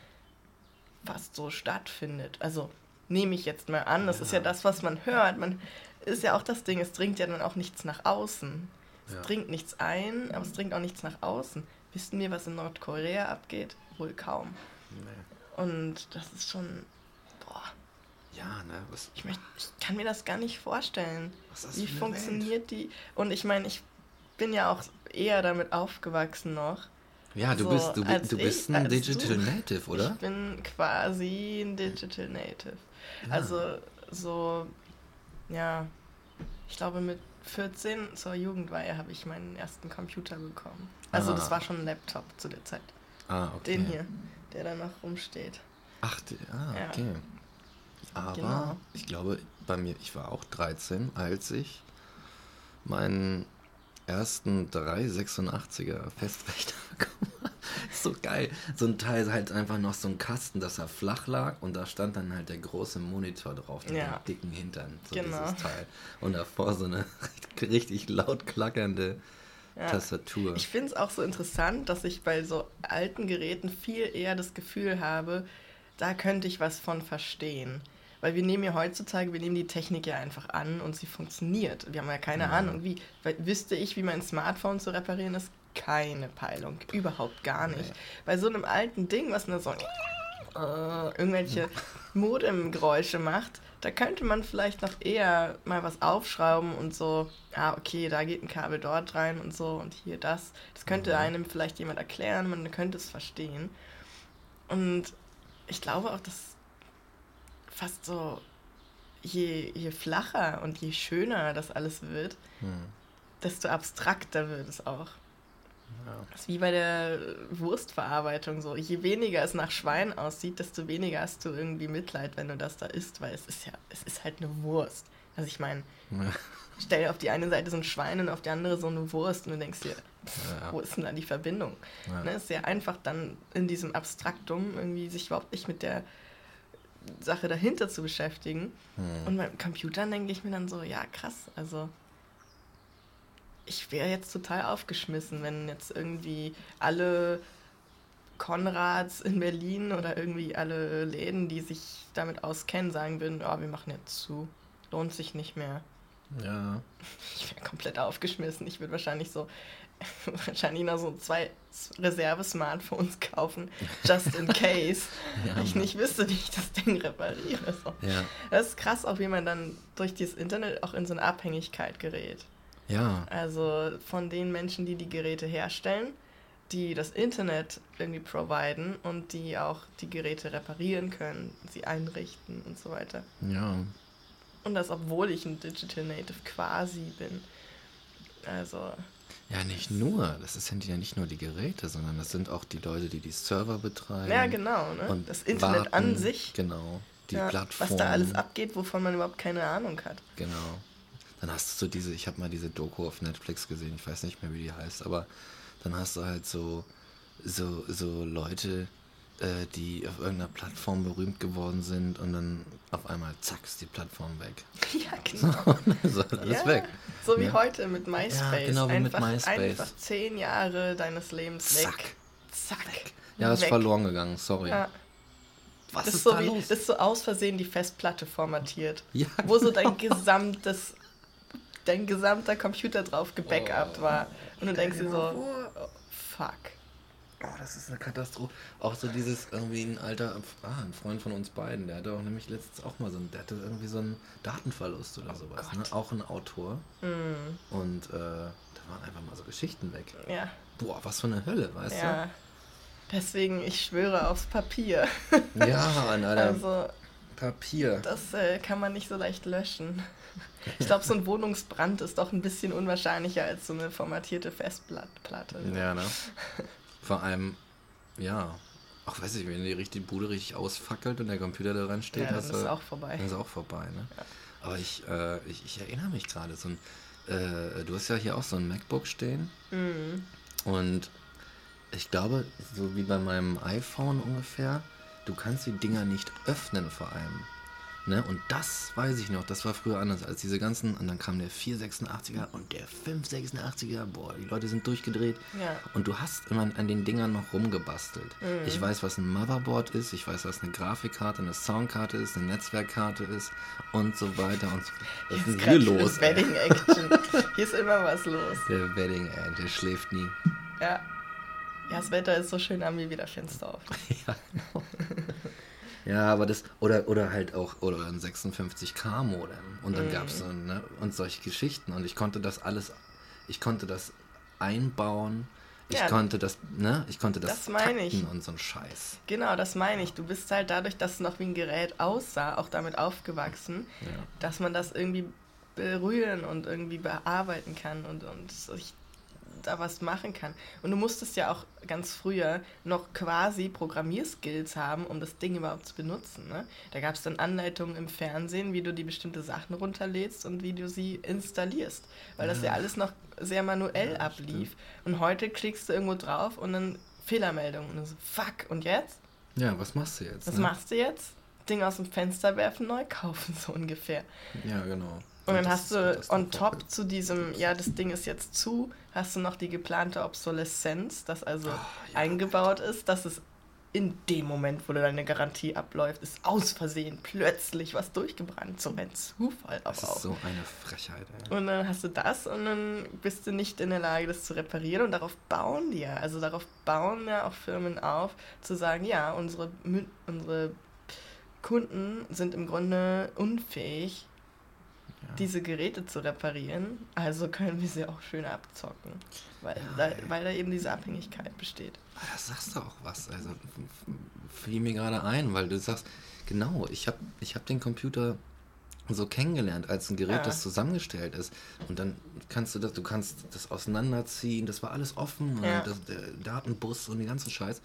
fast so stattfindet. Also nehme ich jetzt mal an, das ist ja Ja. das, was man hört. Man ist ja auch das Ding, es dringt ja dann auch nichts nach außen. Es Ja. dringt nichts ein, aber es dringt auch nichts nach außen. Wissen wir, was in Nordkorea abgeht? Wohl kaum. Nee. Und das ist schon, boah, Ja, ne? Was, ich, möcht, ich kann mir das gar nicht vorstellen. was ist das Wie funktioniert die? Und ich meine, ich bin ja auch eher damit aufgewachsen noch. Ja, du So, bist, du, du bist ein Digital du. Native, oder? Ich bin quasi ein Digital Native. Ja. Also so, ja, ich glaube mit 14 zur Jugendweihe habe ich meinen ersten Computer bekommen. Also Ah. das war schon ein Laptop zu der Zeit. Ah, okay. Den hier, der da noch rumsteht. Ach, ah, Ja. okay. Aber Genau. ich glaube, bei mir, ich war auch 13, als ich meinen ersten 386er Festrechner bekommen habe. So geil. So ein Teil halt einfach noch so ein Kasten, dass er flach lag und da stand dann halt der große Monitor drauf mit Ja. dem dicken Hintern. So Genau. dieses Teil. Und davor so eine richtig laut klackernde Ja. Tastatur. Ich finde es auch so interessant, dass ich bei so alten Geräten viel eher das Gefühl habe, da könnte ich was von verstehen. Weil wir nehmen ja heutzutage, wir nehmen die Technik ja einfach an und sie funktioniert. Wir haben ja keine Ja. Ahnung, wie. Wüsste ich, wie mein Smartphone zu reparieren ist? Keine Peilung. Überhaupt gar nicht. Nee. Bei so einem alten Ding, was nur so äh, irgendwelche Modem-Geräusche macht, da könnte man vielleicht noch eher mal was aufschrauben und so, ah, okay, da geht ein Kabel dort rein und so und hier das. Das könnte Mhm. einem vielleicht jemand erklären, man könnte es verstehen. Und ich glaube auch, dass fast so, je, je flacher und je schöner das alles wird, Hm. desto abstrakter wird es auch. Ja. Das ist wie bei der Wurstverarbeitung so. Je weniger es nach Schwein aussieht, desto weniger hast du irgendwie Mitleid, wenn du das da isst, weil es ist ja, es ist halt eine Wurst. Also ich meine, Ja. stell dir auf die eine Seite so ein Schwein und auf die andere so eine Wurst und du denkst dir, Ja. wo ist denn da die Verbindung? Ja. Ne, ist sehr einfach dann in diesem Abstraktum irgendwie sich überhaupt nicht mit der Sache dahinter zu beschäftigen. Hm. Und beim Computern denke ich mir dann so, ja krass, also ich wäre jetzt total aufgeschmissen, wenn jetzt irgendwie alle Konrads in Berlin oder irgendwie alle Läden, die sich damit auskennen, sagen würden, oh, wir machen jetzt zu, lohnt sich nicht mehr. ja. Ich wäre komplett aufgeschmissen. Ich würde wahrscheinlich so wahrscheinlich noch so zwei Reserve-Smartphones kaufen, just in case, Ja, ich nicht wüsste, wie ich das Ding repariere. So. Ja. Das ist krass, auch wie man dann durch dieses Internet auch in so eine Abhängigkeit gerät. Ja. Also von den Menschen, die die Geräte herstellen, die das Internet irgendwie providen und die auch die Geräte reparieren können, sie einrichten und so weiter. Ja. Und das, obwohl ich ein Digital Native quasi bin. Also, Ja, nicht nur. Das sind ja nicht nur die Geräte, sondern das sind auch die Leute, die die Server betreiben. ja, genau. Ne? Und Das Internet an warten. sich, Genau. Die ja, Plattform. was da alles abgeht, wovon man überhaupt keine Ahnung hat. Genau. Dann hast du so diese, ich habe mal diese Doku auf Netflix gesehen, ich weiß nicht mehr, wie die heißt, aber dann hast du halt so, so, so Leute, äh, die auf irgendeiner Plattform berühmt geworden sind und dann auf einmal zack ist die Plattform weg. Ja, genau. so, alles ja, weg. So wie Ja. heute mit MySpace. genau wie mit einfach, MySpace. Einfach zehn Jahre deines Lebens Zack. weg. Zack. Ja, ist weg. verloren gegangen, sorry. Ja. Was Das ist so da wie, los? das ist so aus Versehen die Festplatte formatiert. Ja, Wo so dein gesamtes, dein gesamter Computer drauf gebackupt Oh. war. Und du denkst dir so, oh, fuck. Oh, das ist eine Katastrophe. Auch so dieses irgendwie ein alter, ah, ein Freund von uns beiden, der hatte auch nämlich letztens auch mal so ein, der hatte irgendwie so einen Datenverlust oder sowas. Ne? Auch ein Autor. Hm, Und äh, da waren einfach mal so Geschichten weg. ja, Boah, was für eine Hölle, weißt ja. Deswegen, ich schwöre aufs Papier. du? Ja, Alter. Also, Papier. das äh, kann man nicht so leicht löschen. Ich glaube, so ein Wohnungsbrand ist doch ein bisschen unwahrscheinlicher als so eine formatierte Festplatte. Ja, ne? Vor allem, ja. Ach, weiß ich, wenn die richtig Bude richtig ausfackelt und der Computer da dran steht, Ja, dann ist es auch vorbei. Dann ist auch vorbei, ne? Aber ich, äh, ich, ich erinnere mich gerade, so ein, äh, du hast ja hier auch so ein MacBook stehen Mhm. und ich glaube, so wie bei meinem iPhone ungefähr, du kannst die Dinger nicht öffnen vor allem. Ne? Und das weiß ich noch, das war früher anders als diese ganzen, und dann kam der 486er und der 586er, boah, die Leute sind durchgedreht. Ja. Und du hast immer an den Dingern noch rumgebastelt. Ich weiß, was ein Motherboard ist, ich weiß, was eine Grafikkarte, eine Soundkarte ist, eine Netzwerkkarte ist und so weiter und so Was ist denn hier los? Wedding Action. Hier ist immer was los. Der Wedding, ey, der schläft nie. Ja. Ja, das Wetter ist so schön am wie wieder Fenster auf. ja, genau. ja, aber das, oder, oder halt auch, oder ein 56K Modem. Und dann Mhm. gab's so, ne, und solche Geschichten. Und ich konnte das alles, ich konnte das einbauen, ich Ja. konnte das, ne, ich konnte das, Das meine ich. und so ein Scheiß. Genau, das meine ich. Du bist halt dadurch, dass es noch wie ein Gerät aussah, auch damit aufgewachsen, Ja. dass man das irgendwie berühren und irgendwie bearbeiten kann. Und, und ich, da was machen kann. Und du musstest ja auch ganz früher noch quasi Programmierskills haben, um das Ding überhaupt zu benutzen. Ne? Da gab es dann Anleitungen im Fernsehen, wie du die bestimmte Sachen runterlädst und wie du sie installierst. Weil das ja alles noch sehr manuell ja, ablief. Stimmt. Und heute klickst du irgendwo drauf und dann Fehlermeldung. Und so, fuck, und jetzt? Ja, was machst du jetzt? Was ne? machst du jetzt? Ding aus dem Fenster werfen, neu kaufen, so ungefähr. Ja, genau. Und dann hast du on top zu diesem, ja, das Ding ist jetzt zu, hast du noch die geplante Obsoleszenz, das also oh, ja. eingebaut ist, dass es in dem Moment, wo deine Garantie abläuft, ist aus Versehen plötzlich was durchgebrannt. So ein Zufall aber das ist so eine Frechheit. Ey. Und dann hast du das und dann bist du nicht in der Lage, das zu reparieren. Und darauf bauen die ja. Also darauf bauen ja auch Firmen auf, zu sagen, ja, unsere, unsere Kunden sind im Grunde unfähig, ja. diese Geräte zu reparieren. Also können wir sie auch schön abzocken. Weil, ja, da, weil da eben diese Abhängigkeit besteht. Ah, da sagst du auch was. Also fiel mir gerade ein, weil du sagst, genau, ich habe ich hab den Computer so kennengelernt als ein Gerät, ja. das zusammengestellt ist. Und dann kannst du das, du kannst das auseinanderziehen, das war alles offen, ja. das, der Datenbus und den ganzen Scheiß.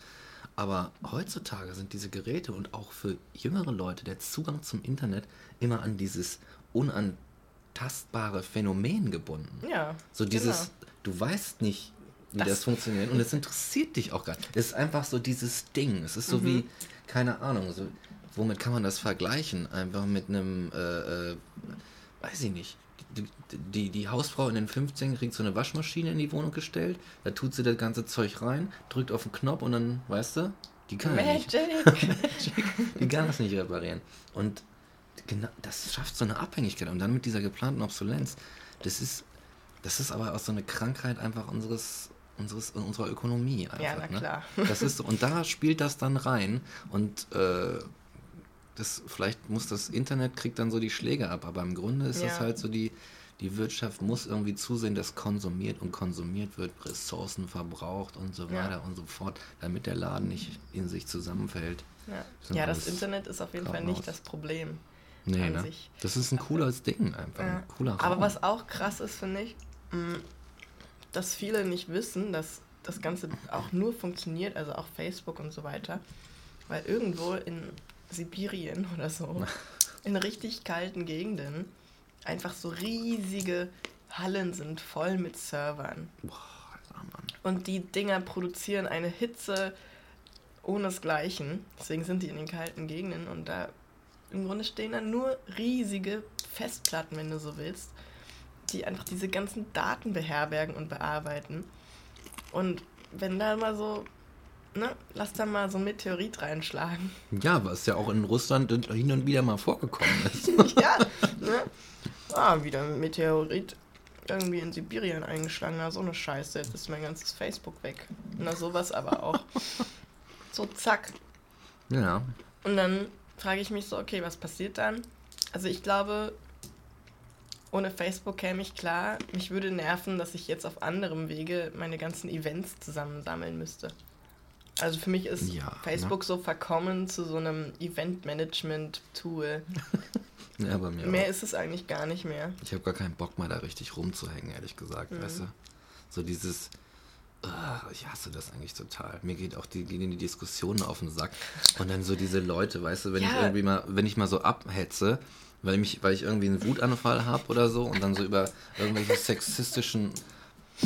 Aber heutzutage sind diese Geräte und auch für jüngere Leute der Zugang zum Internet immer an dieses unantastbare Phänomen gebunden. Ja. So dieses, genau. du weißt nicht, wie das, das, funktioniert und es interessiert dich auch gar nicht. Es ist einfach so dieses Ding. Es ist so mhm. wie, keine Ahnung, so, womit kann man das vergleichen? Einfach mit einem, äh, äh, weiß ich nicht. Die, die, die, Hausfrau in den 15 kriegt so eine Waschmaschine in die Wohnung gestellt, da tut sie das ganze Zeug rein, drückt auf den Knopf und dann, weißt du, die kann Magic. nicht. die kann das nicht reparieren. Und genau, das schafft so eine Abhängigkeit. Und dann mit dieser geplanten Obsolenz, das ist, das ist aber auch so eine Krankheit einfach unseres, unseres, unserer Ökonomie. Einfach, ja, na ne? klar. Das ist, und da spielt das dann rein. Und äh, das, vielleicht muss das Internet kriegt dann so die Schläge ab, aber im Grunde ist ja. das halt so die, die Wirtschaft muss irgendwie zusehen, dass konsumiert und konsumiert wird, Ressourcen verbraucht und so weiter ja. und so fort, damit der Laden nicht in sich zusammenfällt. Ja, ja das Internet ist auf jeden Fall nicht das Problem. Nee, ne? Sich. Das ist ein cooles Ding einfach. Ja. Ein cooler Raum. Aber was auch krass ist, finde ich, mm, dass viele nicht wissen, dass das Ganze auch nur funktioniert, also auch Facebook und so weiter, weil irgendwo in Sibirien oder so, in richtig kalten Gegenden, einfach so riesige Hallen sind voll mit Servern. Boah, Mann. Und die Dinger produzieren eine Hitze ohnesgleichen. Deswegen sind die in den kalten Gegenden und da im Grunde stehen da nur riesige Festplatten, wenn du so willst, die einfach diese ganzen Daten beherbergen und bearbeiten. Und wenn da mal so, ne, lass da mal so ein Meteorit reinschlagen. Ja, was ja auch in Russland hin und wieder mal vorgekommen ist. ja, ne? Ah, wieder ein Meteorit irgendwie in Sibirien eingeschlagen. Na, so eine Scheiße, jetzt ist mein ganzes Facebook weg. Na, sowas aber auch. So, zack. Ja. Und dann frage ich mich so, okay, was passiert dann? Also ich glaube, ohne Facebook käme ich klar. Mich würde nerven, dass ich jetzt auf anderem Wege meine ganzen Events zusammensammeln müsste. Also für mich ist ja, Facebook ne? so verkommen zu so einem Event-Management-Tool. ja, bei mir Mehr auch. ist es eigentlich gar nicht mehr. Ich habe gar keinen Bock mal da richtig rumzuhängen, ehrlich gesagt, mhm. weißt du? So dieses, ich hasse das eigentlich total. Mir geht auch die, gehen die Diskussionen auf den Sack. Und dann so diese Leute, weißt du, wenn ja. ich irgendwie mal, wenn ich mal so abhetze, weil ich, mich, weil ich irgendwie einen Wutanfall habe oder so und dann so über irgendwelche sexistischen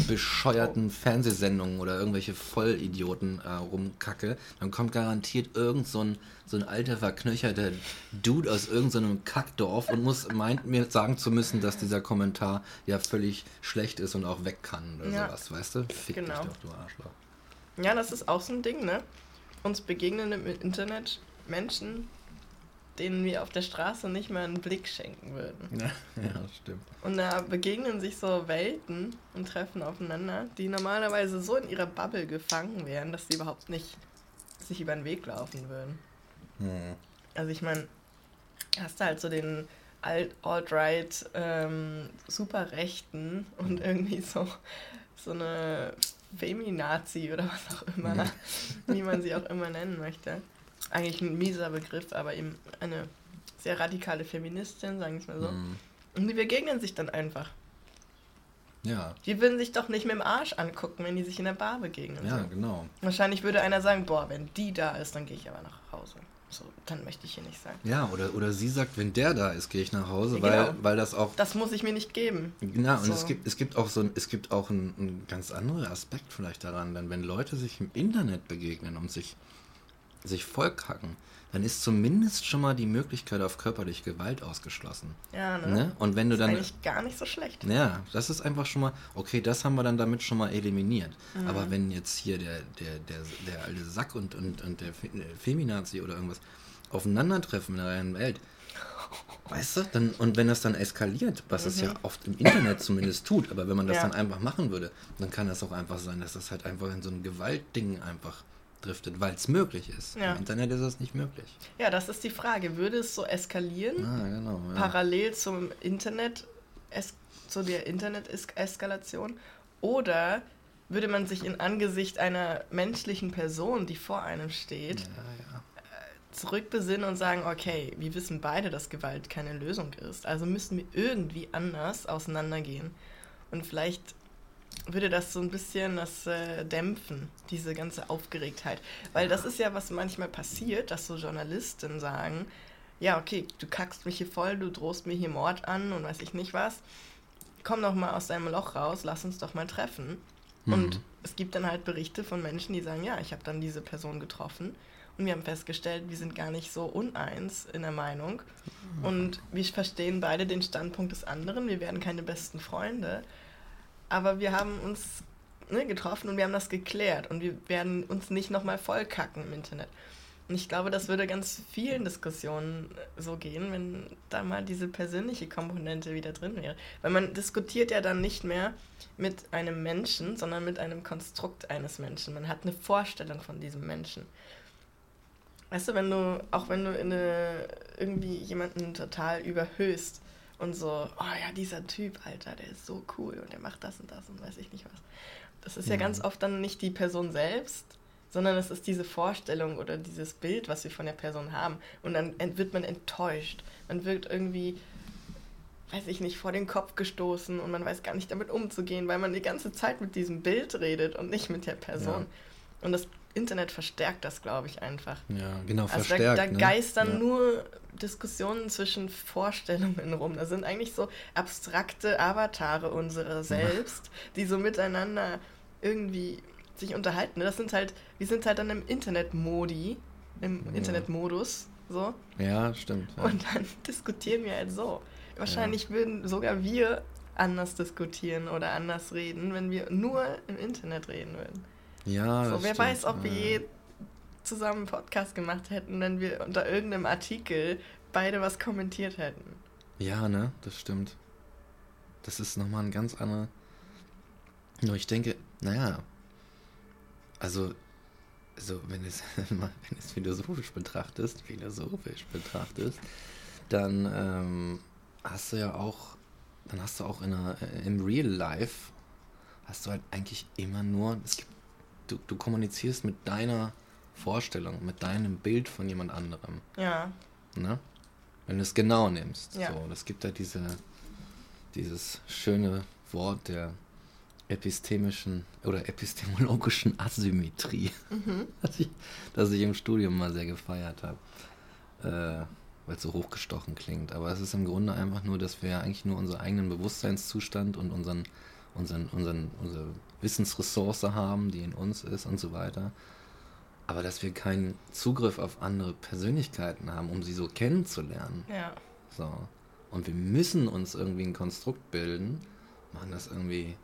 bescheuerten Fernsehsendungen oder irgendwelche Vollidioten äh, rumkacke, dann kommt garantiert irgend so ein, so ein alter, verknöcherter Dude aus irgendeinem so Kackdorf und muss meint mir sagen zu müssen, dass dieser Kommentar ja völlig schlecht ist und auch weg kann oder ja. sowas, weißt du? Fick genau. dich doch, du Arschloch. Ja, das ist auch so ein Ding, ne? Uns begegnen im Internet Menschen, denen wir auf der Straße nicht mal einen Blick schenken würden. Ja, ja, stimmt. Und da begegnen sich so Welten und treffen aufeinander, die normalerweise so in ihrer Bubble gefangen wären, dass sie überhaupt nicht sich über den Weg laufen würden. Hm. Also ich meine, hast du halt so den Alt-Right ähm, Superrechten und irgendwie so, so eine Feminazi oder was auch immer, wie man sie auch immer nennen möchte eigentlich ein mieser Begriff, aber eben eine sehr radikale Feministin, sagen wir es mal so. Mhm. Und die begegnen sich dann einfach. Ja. Die würden sich doch nicht mit dem Arsch angucken, wenn die sich in der Bar begegnen. Ja, so. genau. Wahrscheinlich würde einer sagen, boah, wenn die da ist, dann gehe ich aber nach Hause. So, dann möchte ich hier nicht sein. Ja, oder, oder sie sagt, wenn der da ist, gehe ich nach Hause, Ja, weil, genau. weil das auch. Das muss ich mir nicht geben. Na, und So. es gibt, es gibt auch so ein, es gibt auch einen, einen ganz anderen Aspekt vielleicht daran, denn wenn Leute sich im Internet begegnen und sich, sich vollkacken, dann ist zumindest schon mal die Möglichkeit auf körperliche Gewalt ausgeschlossen. Ja, ne? Ne? Und wenn du Das ist dann. eigentlich gar nicht so schlecht. Ja, das ist einfach schon mal, okay, das haben wir dann damit schon mal eliminiert. Mhm. Aber wenn jetzt hier der, der, der, der alte Sack und, und, und der der Feminazi oder irgendwas aufeinandertreffen in der reinen Welt, weißt du, dann, und wenn das dann eskaliert, was es ja oft im Internet zumindest tut, aber wenn man das Mhm. Ja. dann einfach machen würde, dann kann das auch einfach sein, dass das halt einfach in so ein Gewaltding einfach driftet, weil es möglich ist. Ja. Im Internet ist das nicht möglich. Ja, das ist die Frage. Würde es so eskalieren, Ah, genau. Ja. parallel zum Internet, es, zu der Internet-Eskalation? Oder würde man sich in Angesicht einer menschlichen Person, die vor einem steht, ja, ja. zurückbesinnen und sagen, okay, wir wissen beide, dass Gewalt keine Lösung ist. Also müssen wir irgendwie anders auseinandergehen. Und vielleicht würde das so ein bisschen das äh, dämpfen, diese ganze Aufgeregtheit. Weil das ist ja, was manchmal passiert, dass so Journalisten sagen, ja, okay, du kackst mich hier voll, du drohst mir hier Mord an und weiß ich nicht was. Komm doch mal aus deinem Loch raus, lass uns doch mal treffen. Und es gibt dann halt Berichte von Menschen, die sagen, ja, ich habe dann diese Person getroffen und wir haben festgestellt, wir sind gar nicht so uneins in der Meinung und wir verstehen beide den Standpunkt des anderen, wir werden keine besten Freunde, aber wir haben uns ne, getroffen und wir haben das geklärt und wir werden uns nicht nochmal vollkacken im Internet. Und ich glaube, das würde ganz vielen Diskussionen so gehen, wenn da mal diese persönliche Komponente wieder drin wäre. Weil man diskutiert ja dann nicht mehr mit einem Menschen, sondern mit einem Konstrukt eines Menschen. Man hat eine Vorstellung von diesem Menschen. Weißt du, wenn du, auch wenn du in eine, irgendwie jemanden total überhöhst und so, oh ja, dieser Typ, Alter, der ist so cool und der macht das und das und weiß ich nicht was. Das ist ja Mhm. ganz oft dann nicht die Person selbst, sondern es ist diese Vorstellung oder dieses Bild, was wir von der Person haben. Und dann wird man enttäuscht. Man wird irgendwie, weiß ich nicht, vor den Kopf gestoßen und man weiß gar nicht damit umzugehen, weil man die ganze Zeit mit diesem Bild redet und nicht mit der Person. Und das Internet verstärkt das, glaube ich, einfach. Ja, genau, Also da, verstärkt. da ne? geistern ja. nur Diskussionen zwischen Vorstellungen rum. Das sind eigentlich so abstrakte Avatare unserer selbst, die so miteinander irgendwie sich unterhalten. Das sind halt, wir sind halt dann im Internet-Modi, im Ja. Internetmodus, so. Ja, stimmt. Ja. Und dann diskutieren wir halt so. Wahrscheinlich würden sogar wir anders diskutieren oder anders reden, wenn wir nur im Internet reden würden. Ja So, das wer stimmt. weiß, ob wir je zusammen einen Podcast gemacht hätten, wenn wir unter irgendeinem Artikel beide was kommentiert hätten. Ja, ne, das stimmt. Das ist nochmal ein ganz anderer. Nur ich denke, naja, also, also wenn es wenn es philosophisch betrachtest, philosophisch betrachtest, dann ähm, hast du ja auch, dann hast du auch in einer, äh, im Real Life hast du halt eigentlich immer nur, es gibt, du, du kommunizierst mit deiner Vorstellung, mit deinem Bild von jemand anderem. Ja, Ne? Wenn du es genau nimmst. Ja. So, das gibt ja diese, dieses schöne Wort der epistemischen oder epistemologischen Asymmetrie, Mhm. das, ich, das ich im Studium mal sehr gefeiert habe. Äh, Weil es so hochgestochen klingt. Aber es ist im Grunde einfach nur, dass wir eigentlich nur unseren eigenen Bewusstseinszustand und unseren, unseren, unseren, unsere Wissensressource haben, die in uns ist und so weiter. Aber dass wir keinen Zugriff auf andere Persönlichkeiten haben, um sie so kennenzulernen. Ja. So. Und wir müssen uns irgendwie ein Konstrukt bilden, machen das irgendwie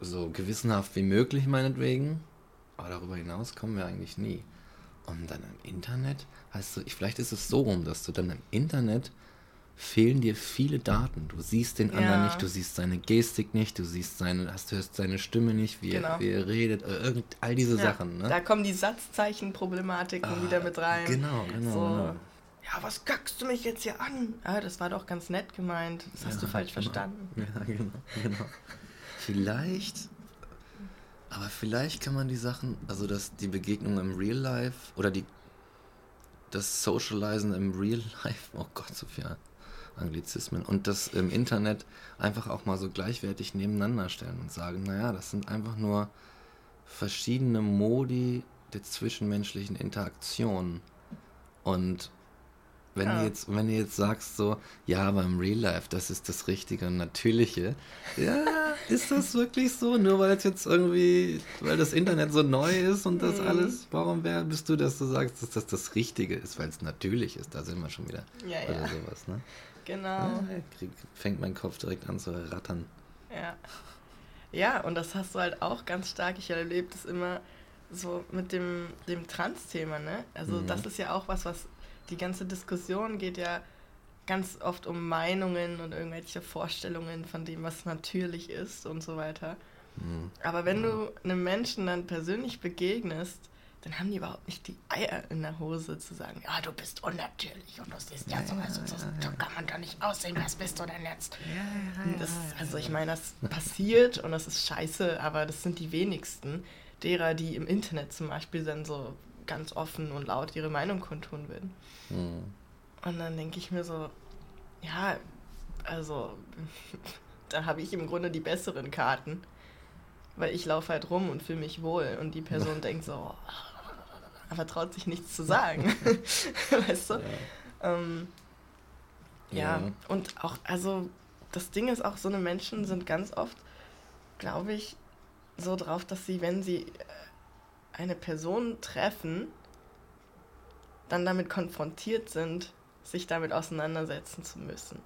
so gewissenhaft wie möglich, meinetwegen. Aber darüber hinaus kommen wir eigentlich nie. Und dann im Internet hast du, ich, vielleicht ist es so rum, dass du dann im Internet fehlen dir viele Daten. Du siehst den anderen Ja. nicht, du siehst seine Gestik nicht, du siehst seine, hast, hörst seine Stimme nicht, wie, Genau. er, wie er redet, äh, irgend, all diese ja. Sachen. Ne? Da kommen die Satzzeichenproblematiken Ah, wieder mit rein. Genau, genau, So, genau. Ja, was kackst du mich jetzt hier an? Ah, das war doch ganz nett gemeint. Das hast du Ja, falsch genau. verstanden. Ja, genau, genau. Vielleicht, aber vielleicht kann man die Sachen, also dass die Begegnung im Real Life oder die das Socializen im Real Life, oh Gott, Sophia, Anglizismen. Und das im Internet einfach auch mal so gleichwertig nebeneinander stellen und sagen, naja, das sind einfach nur verschiedene Modi der zwischenmenschlichen Interaktion. Und wenn, ja. du jetzt, wenn du jetzt sagst so, ja, aber im Real Life, das ist das Richtige und Natürliche, ja, ist das wirklich so? Nur weil es jetzt irgendwie, weil das Internet so neu ist und das mhm. alles, warum wär, bist du, dass du sagst, dass das das Richtige ist, weil es natürlich ist? Da sind wir schon wieder. Ja, oder ja. sowas, ne? Genau. Ja, krieg, fängt mein Kopf direkt an zu rattern. Ja. Ja, und das hast du halt auch ganz stark. Ich erlebe das immer so mit dem, dem Trans-Thema, ne? Also mhm. das ist ja auch was, was die ganze Diskussion geht ja ganz oft um Meinungen und irgendwelche Vorstellungen von dem, was natürlich ist und so weiter. Mhm. Aber wenn ja. du einem Menschen dann persönlich begegnest, dann haben die überhaupt nicht die Eier in der Hose zu sagen, ja, du bist unnatürlich und du siehst ja, ja so, also, so, so kann man doch nicht aussehen, was bist du denn jetzt? Ja, das, also ich meine, das passiert und das ist scheiße, aber das sind die wenigsten derer, die im Internet zum Beispiel dann so ganz offen und laut ihre Meinung kundtun würden. Mhm. Und dann denke ich mir so, ja, also da habe ich im Grunde die besseren Karten, weil ich laufe halt rum und fühle mich wohl und die Person denkt so, aber traut sich nichts zu sagen, weißt du? Ja. Ähm, ja. ja, und auch, also das Ding ist auch, so eine Menschen sind ganz oft, glaube ich, so drauf, dass sie, wenn sie eine Person treffen, dann damit konfrontiert sind, sich damit auseinandersetzen zu müssen.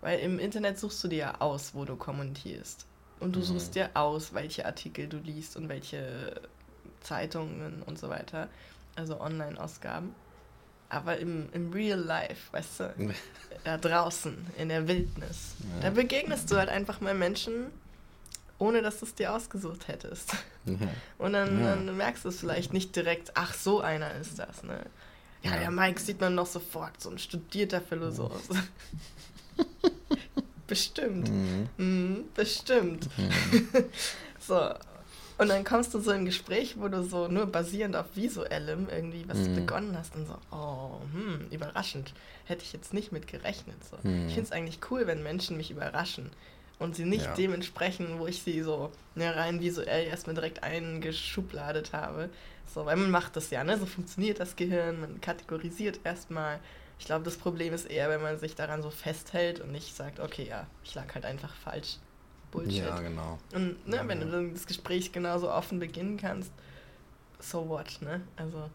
Weil im Internet suchst du dir ja aus, wo du kommentierst. Und du mhm. suchst dir aus, welche Artikel du liest und welche Zeitungen und so weiter. Also Online-Ausgaben. Aber im, im Real Life, weißt du, da draußen, in der Wildnis, ja. da begegnest du halt einfach mal Menschen, ohne dass du es dir ausgesucht hättest. Ja. Und dann, ja. dann, merkst du es vielleicht nicht direkt, ach, so einer ist das, ne? Ja, der Mike sieht man noch sofort, so ein studierter Philosoph. bestimmt. Mhm. Mhm, bestimmt. Mhm. so. Und dann kommst du so in ein Gespräch, wo du so nur basierend auf Visuellem irgendwie was mhm. begonnen hast und so, oh, hm, überraschend. Hätte ich jetzt nicht mit gerechnet. So. Ich mhm. finde es eigentlich cool, wenn Menschen mich überraschen und sie nicht ja. dementsprechend, wo ich sie so ne, rein visuell erstmal direkt eingeschubladet habe. So, weil man macht das ja, ne? So funktioniert das Gehirn, man kategorisiert erstmal. Ich glaube, das Problem ist eher, wenn man sich daran so festhält und nicht sagt, okay, ja, ich lag halt einfach falsch. Bullshit. Ja, genau. Und ne, ja, wenn du dann das Gespräch genauso offen beginnen kannst, so what, ne? Also,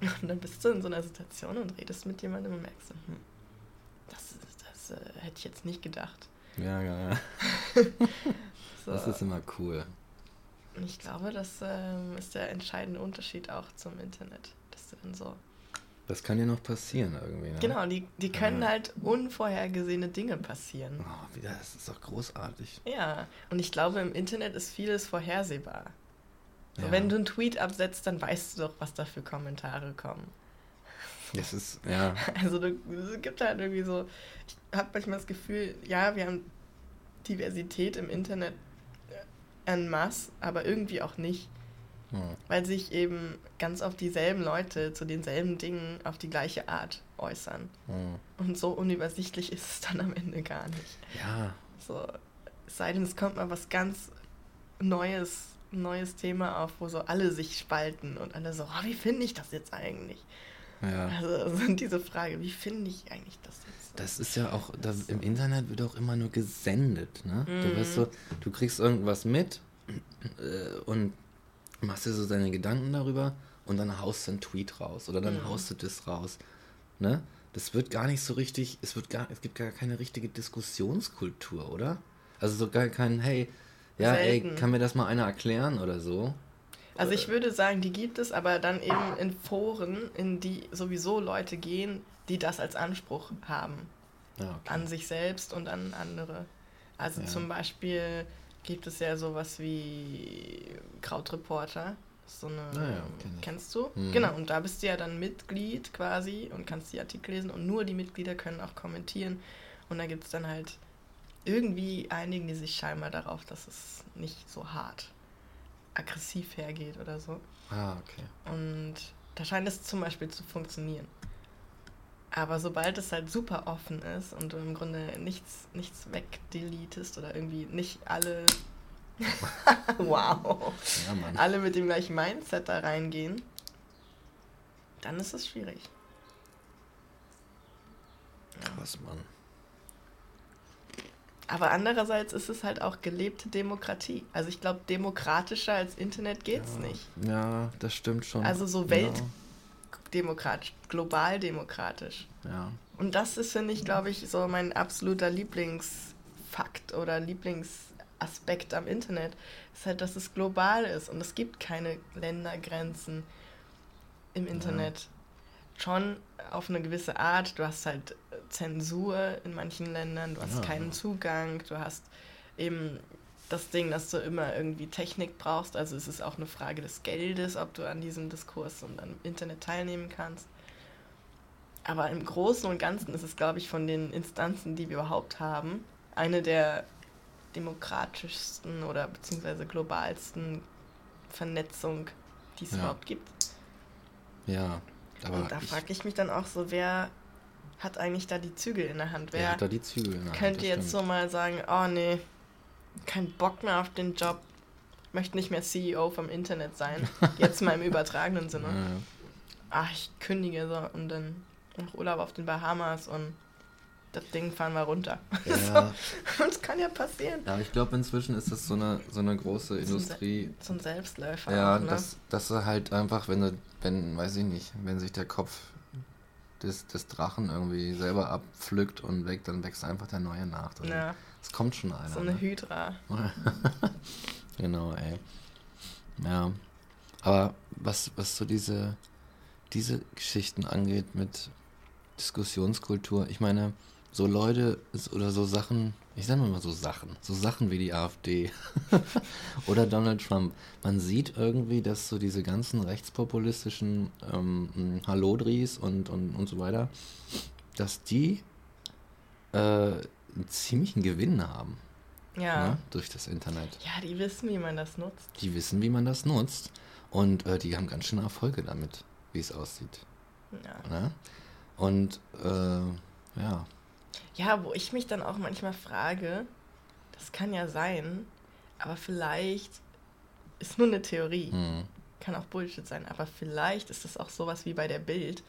und dann bist du in so einer Situation und redest mit jemandem und merkst, hm, das, das äh, hätte ich jetzt nicht gedacht. Ja, ja, ja. so. Das ist immer cool. Ich glaube, das ähm, ist der entscheidende Unterschied auch zum Internet. Dass du dann so. Das kann ja noch passieren irgendwie. Ne? Genau, die, die können ja. halt unvorhergesehene Dinge passieren. Oh, wieder, das ist doch großartig. Ja, und ich glaube, im Internet ist vieles vorhersehbar. Ja. Wenn du einen Tweet absetzt, dann weißt du doch, was da für Kommentare kommen. Das ist, ja. Also es gibt halt irgendwie so, ich habe manchmal das Gefühl, ja, wir haben Diversität im Internet en masse, aber irgendwie auch nicht. Hm. Weil sich eben ganz oft dieselben Leute zu denselben Dingen auf die gleiche Art äußern. Hm. Und so unübersichtlich ist es dann am Ende gar nicht. Ja. So, es sei denn, es kommt mal was ganz Neues, neues Thema auf, wo so alle sich spalten und alle so, oh, wie finde ich das jetzt eigentlich? Ja. Also diese Frage, wie finde ich eigentlich das jetzt? Das ist ja auch, da, im Internet wird auch immer nur gesendet, ne? Mhm. Du, wirst so, du kriegst irgendwas mit äh, und machst dir so deine Gedanken darüber und dann haust du einen Tweet raus oder dann mhm. haust du das raus, ne? Das wird gar nicht so richtig, es wird gar, es gibt gar keine richtige Diskussionskultur, oder? Also so gar kein, hey, ja, Selten. ey, kann mir das mal einer erklären oder so? Also ich würde sagen, die gibt es, aber dann eben in Foren, in die sowieso Leute gehen, die das als Anspruch haben. Ja, okay. An sich selbst und an andere. Also ja. zum Beispiel gibt es ja sowas wie Krautreporter. So eine, ah ja, kenn kennst du? Mhm. Genau, und da bist du ja dann Mitglied quasi und kannst die Artikel lesen und nur die Mitglieder können auch kommentieren. Und da gibt es dann halt irgendwie einigen, die sich scheinbar darauf, dass es nicht so hart aggressiv hergeht oder so. Ah, okay. Und da scheint es zum Beispiel zu funktionieren. Aber sobald es halt super offen ist und du im Grunde nichts, nichts wegdeletest oder irgendwie nicht alle. wow. Ja. Alle mit dem gleichen Mindset da reingehen, dann ist es schwierig. Krass, Mann. Aber andererseits ist es halt auch gelebte Demokratie. Also ich glaube, demokratischer als Internet geht's ja. nicht. Ja, das stimmt schon. Also so weltdemokratisch, global demokratisch. Ja. Und das ist, finde ich, glaube ich, so mein absoluter Lieblingsfakt oder Lieblingsaspekt am Internet. Ist halt, dass es global ist und es gibt keine Ländergrenzen im Internet. Ja. Schon auf eine gewisse Art. Du hast halt Zensur in manchen Ländern, du hast ja, keinen. Zugang, du hast eben das Ding, dass du immer irgendwie Technik brauchst. Also es ist auch eine Frage des Geldes, ob du an diesem Diskurs und am Internet teilnehmen kannst. Aber im Großen und Ganzen ist es, glaube ich, von den Instanzen, die wir überhaupt haben, eine der demokratischsten oder beziehungsweise globalsten Vernetzung, die es ja. überhaupt gibt. Ja, aber. Und da frage ich mich dann auch so, wer hat eigentlich da die Zügel in der Hand? Wer, wer hat da die Zügel in der Hand? Könnt ihr jetzt so mal sagen, oh nee, kein Bock mehr auf den Job, möchte nicht mehr CEO vom Internet sein. Jetzt mal im übertragenen Sinne. Ja. Ach, ich kündige so und dann noch Urlaub auf den Bahamas und das Ding fahren wir runter. Ja. so, das kann ja passieren. Ja, ich glaube, inzwischen ist das so eine, so eine große Industrie. So ein Selbstläufer. Ja, auch, ne? dass, dass halt einfach, wenn du, wenn, weiß ich nicht, wenn sich der Kopf des, des Drachen irgendwie selber abpflückt und weg, dann wächst einfach der neue nach. Es kommt schon einer. So eine ne? Hydra. genau, ey. Ja. Aber was, was so diese, diese Geschichten angeht mit Diskussionskultur, ich meine, so Leute oder so Sachen, ich sage mal so Sachen, so Sachen wie die AfD oder Donald Trump. Man sieht irgendwie, dass so diese ganzen rechtspopulistischen ähm, Hallodris und, und, und so weiter, dass die äh, einen ziemlichen Gewinn haben. Ja. Ne, durch das Internet. Ja, die wissen, wie man das nutzt. Die wissen, wie man das nutzt. Und äh, die haben ganz schön Erfolge damit, wie es aussieht. Ja. Ne? Und äh, ja. Ja, wo ich mich dann auch manchmal frage, das kann ja sein, aber vielleicht ist nur eine Theorie. Mhm. Kann auch Bullshit sein, aber vielleicht ist das auch sowas wie bei der Bild,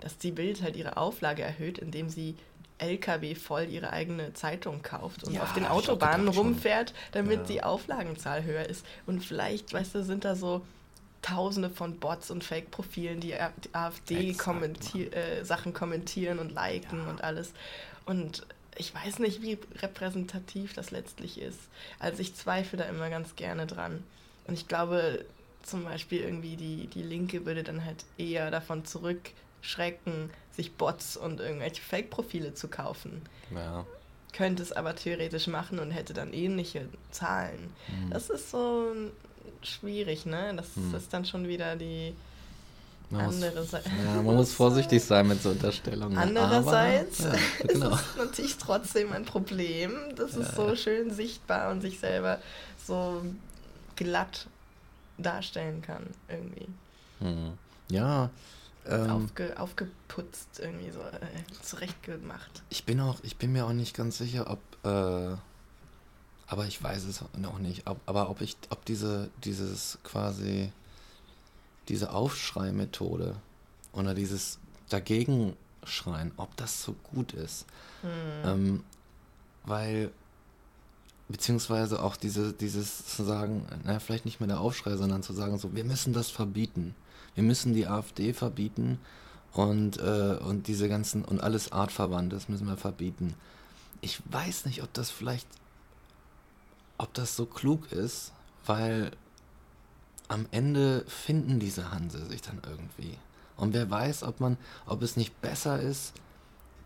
dass die Bild halt ihre Auflage erhöht, indem sie LKW voll ihre eigene Zeitung kauft und ja, auf den Autobahnen rumfährt, damit ja. die Auflagenzahl höher ist. Und vielleicht, weißt du, sind da so tausende von Bots und Fake-Profilen, die, die AfD kommentier äh, Sachen kommentieren und liken ja. und alles. Und ich weiß nicht, wie repräsentativ das letztlich ist. Also ich zweifle da immer ganz gerne dran. Und ich glaube, zum Beispiel irgendwie die, die Linke würde dann halt eher davon zurückschrecken, sich Bots und irgendwelche Fake-Profile zu kaufen. Ja. Könnte es aber theoretisch machen und hätte dann ähnliche Zahlen. Mhm. Das ist so schwierig, ne? Das mhm. ist dann schon wieder die man andere muss, Seite. Ja, man muss vorsichtig sein mit so Unterstellungen. Andererseits aber, ja, genau. ist es natürlich trotzdem ein Problem, dass ja, es so schön sichtbar und sich selber so glatt darstellen kann, irgendwie. Hm. Ja. Ähm, Aufge, aufgeputzt, irgendwie so äh, zurechtgemacht. Ich bin auch, ich bin mir auch nicht ganz sicher, ob, äh, aber ich weiß es noch nicht, ob, aber ob ich, ob diese, dieses quasi diese Aufschreimethode oder dieses Dagegenschreien, ob das so gut ist. Hm. Ähm, weil, beziehungsweise auch diese, dieses zu sagen, naja, vielleicht nicht mehr der Aufschrei, sondern zu sagen, so, wir müssen das verbieten. Wir müssen die AfD verbieten und, äh, und diese ganzen, und alles Artverwandtes müssen wir verbieten. Ich weiß nicht, ob das vielleicht, ob das so klug ist, weil am Ende finden diese Hanse sich dann irgendwie. Und wer weiß, ob man, ob es nicht besser ist,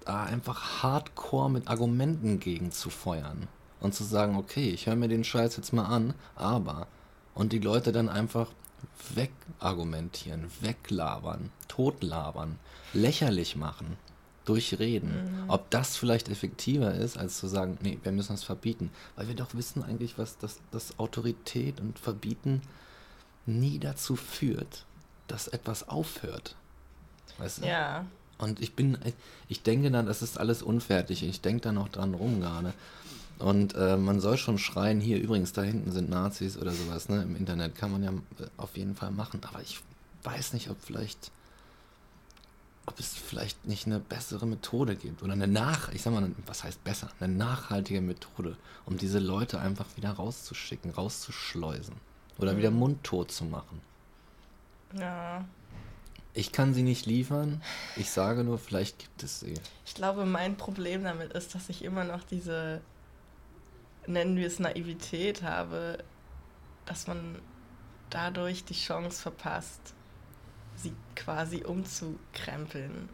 da einfach hardcore mit Argumenten gegen zu feuern. Und zu sagen, okay, ich höre mir den Scheiß jetzt mal an, aber. Und die Leute dann einfach wegargumentieren, weglabern, totlabern, lächerlich machen, durchreden. Mhm. Ob das vielleicht effektiver ist, als zu sagen, nee, wir müssen das verbieten. Weil wir doch wissen eigentlich, was das, das Autorität und Verbieten nie dazu führt, dass etwas aufhört. Weißt du? Ja. Und ich bin, ich denke dann, das ist alles unfertig. Ich denke da noch dran rum gerade. Und äh, man soll schon schreien, hier übrigens, da hinten sind Nazis oder sowas, ne? Im Internet kann man ja äh, auf jeden Fall machen. Aber ich weiß nicht, ob vielleicht, ob es vielleicht nicht eine bessere Methode gibt. Oder eine nach, ich sag mal, was heißt besser? Eine nachhaltige Methode, um diese Leute einfach wieder rauszuschicken, rauszuschleusen. Oder mhm. wieder mundtot zu machen. Ja. Ich kann sie nicht liefern. Ich sage nur, vielleicht gibt es sie. Ich glaube, mein Problem damit ist, dass ich immer noch diese nennen wir es Naivität habe, dass man dadurch die Chance verpasst, sie quasi umzukrempeln.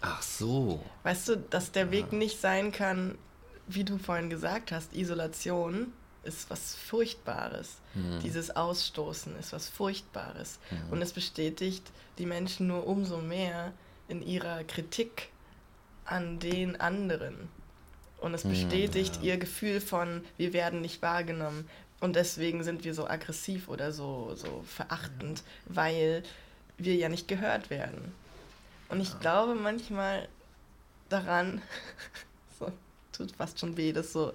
Ach so. Weißt du, dass der ja. Weg nicht sein kann, wie du vorhin gesagt hast, Isolation ist was Furchtbares. Mhm. Dieses Ausstoßen ist was Furchtbares. Mhm. Und es bestätigt die Menschen nur umso mehr in ihrer Kritik an den anderen. Und es bestätigt ja. ihr Gefühl von, wir werden nicht wahrgenommen. Und deswegen sind wir so aggressiv oder so, so verachtend, weil wir ja nicht gehört werden. Und ich ja. glaube manchmal daran, so, tut fast schon weh, das so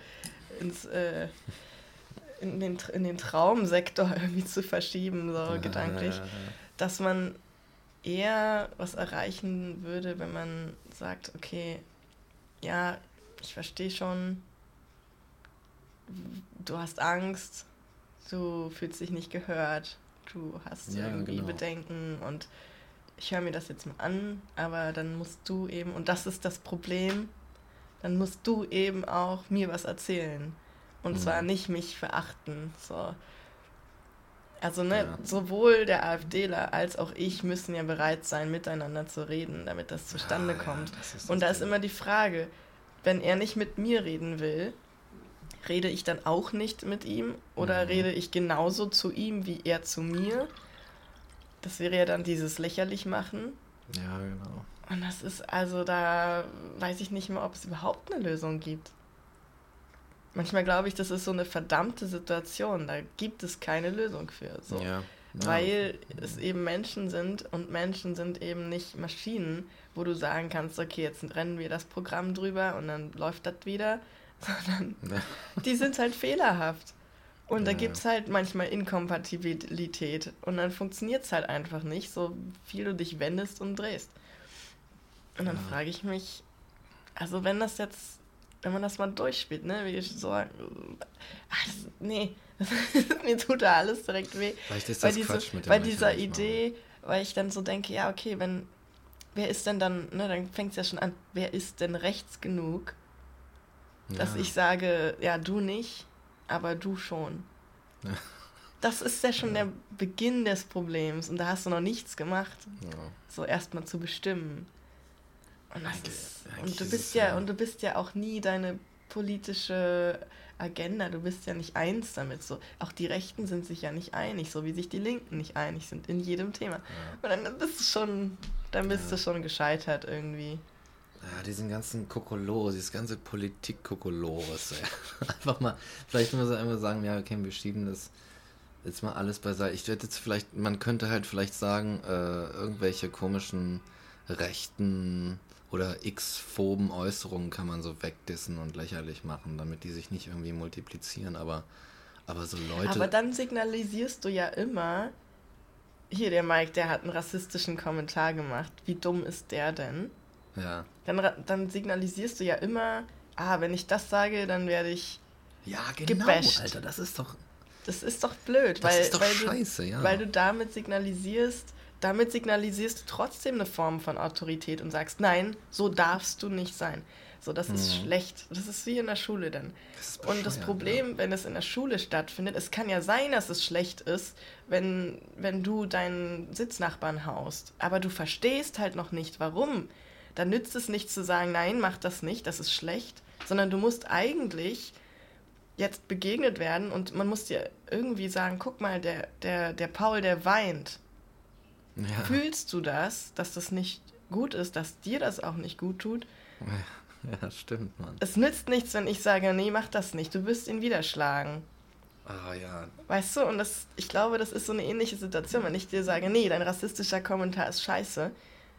ins, äh, in, den, in den Traumsektor irgendwie zu verschieben, so ja, gedanklich, dass man eher was erreichen würde, wenn man sagt, okay, ja, ich verstehe schon, du hast Angst, du fühlst dich nicht gehört, du hast ja, irgendwie genau. Bedenken und ich höre mir das jetzt mal an, aber dann musst du eben, und das ist das Problem, dann musst du eben auch mir was erzählen. Und mhm. zwar nicht mich verachten. So. Also ne, ja. sowohl der AfDler als auch ich müssen ja bereit sein, miteinander zu reden, damit das zustande ah, kommt. Ja, das und da ist immer die Frage, wenn er nicht mit mir reden will, rede ich dann auch nicht mit ihm oder mhm. rede ich genauso zu ihm wie er zu mir? Das wäre ja dann dieses lächerlich machen. Ja, genau. Und das ist also, da weiß ich nicht mehr, ob es überhaupt eine Lösung gibt. Manchmal glaube ich, das ist so eine verdammte Situation. Da gibt es keine Lösung für. So. Ja. Ja. Weil es eben Menschen sind und Menschen sind eben nicht Maschinen, wo du sagen kannst, okay, jetzt rennen wir das Programm drüber und dann läuft das wieder, sondern ja. die sind halt fehlerhaft. Und ja, da gibt es halt manchmal Inkompatibilität und dann funktioniert es halt einfach nicht, so viel du dich wendest und drehst. Und dann frage ich mich, also wenn das jetzt, wenn man das mal durchspielt, ne, wie ich so, ach, nee, mir tut da alles direkt weh. Vielleicht ist das bei, Quatsch diese, mit bei dieser Idee, weil ich dann so denke, ja, okay, wenn, wer ist denn dann, ne, dann fängt es ja schon an, wer ist denn rechts genug, ja. dass ich sage, ja, du nicht, aber du schon. Ja. Das ist ja schon ja. der Beginn des Problems und da hast du noch nichts gemacht, so erstmal zu bestimmen. Und, das ist, und du bist ja, und du bist ja auch nie deine politische Agenda, du bist ja nicht eins damit. So. Auch die Rechten sind sich ja nicht einig, so wie sich die Linken nicht einig sind in jedem Thema. Ja. Und dann bist du schon, dann bist ja. du schon gescheitert irgendwie. Ja, diesen ganzen Kokolores, dieses ganze Politik-Kokolores. Einfach mal, vielleicht muss man einfach sagen, ja, okay, wir schieben das jetzt mal alles beiseite. Ich werde jetzt vielleicht, man könnte halt vielleicht sagen, äh, irgendwelche komischen rechten oder x-phoben Äußerungen kann man so wegdissen und lächerlich machen, damit die sich nicht irgendwie multiplizieren, aber, aber so Leute. Aber dann signalisierst du ja immer, hier der Mike, der hat einen rassistischen Kommentar gemacht. Wie dumm ist der denn? Ja. Dann, dann signalisierst du ja immer, ah, wenn ich das sage, dann werde ich ja, genau, gebasht. Alter, das ist doch. Das ist doch blöd, das weil, ist doch weil, scheiße, du, ja. weil du damit signalisierst, damit signalisierst du trotzdem eine Form von Autorität und sagst, nein, so darfst du nicht sein. So, das mhm. ist schlecht. Das ist wie in der Schule dann. Das und das Problem, ja. wenn es in der Schule stattfindet, es kann ja sein, dass es schlecht ist, wenn, wenn du deinen Sitznachbarn haust. Aber du verstehst halt noch nicht, warum. Dann nützt es nicht zu sagen, nein, mach das nicht, das ist schlecht, sondern du musst eigentlich jetzt begegnet werden und man muss dir irgendwie sagen, guck mal, der, der, der Paul, der weint. Ja. Fühlst du das, dass das nicht gut ist, dass dir das auch nicht gut tut? Ja, stimmt, Mann. Es nützt nichts, wenn ich sage, nee, mach das nicht, du wirst ihn wieder schlagen. Ah, ja. Weißt du, und das, ich glaube, das ist so eine ähnliche Situation. Wenn ich dir sage, nee, dein rassistischer Kommentar ist scheiße,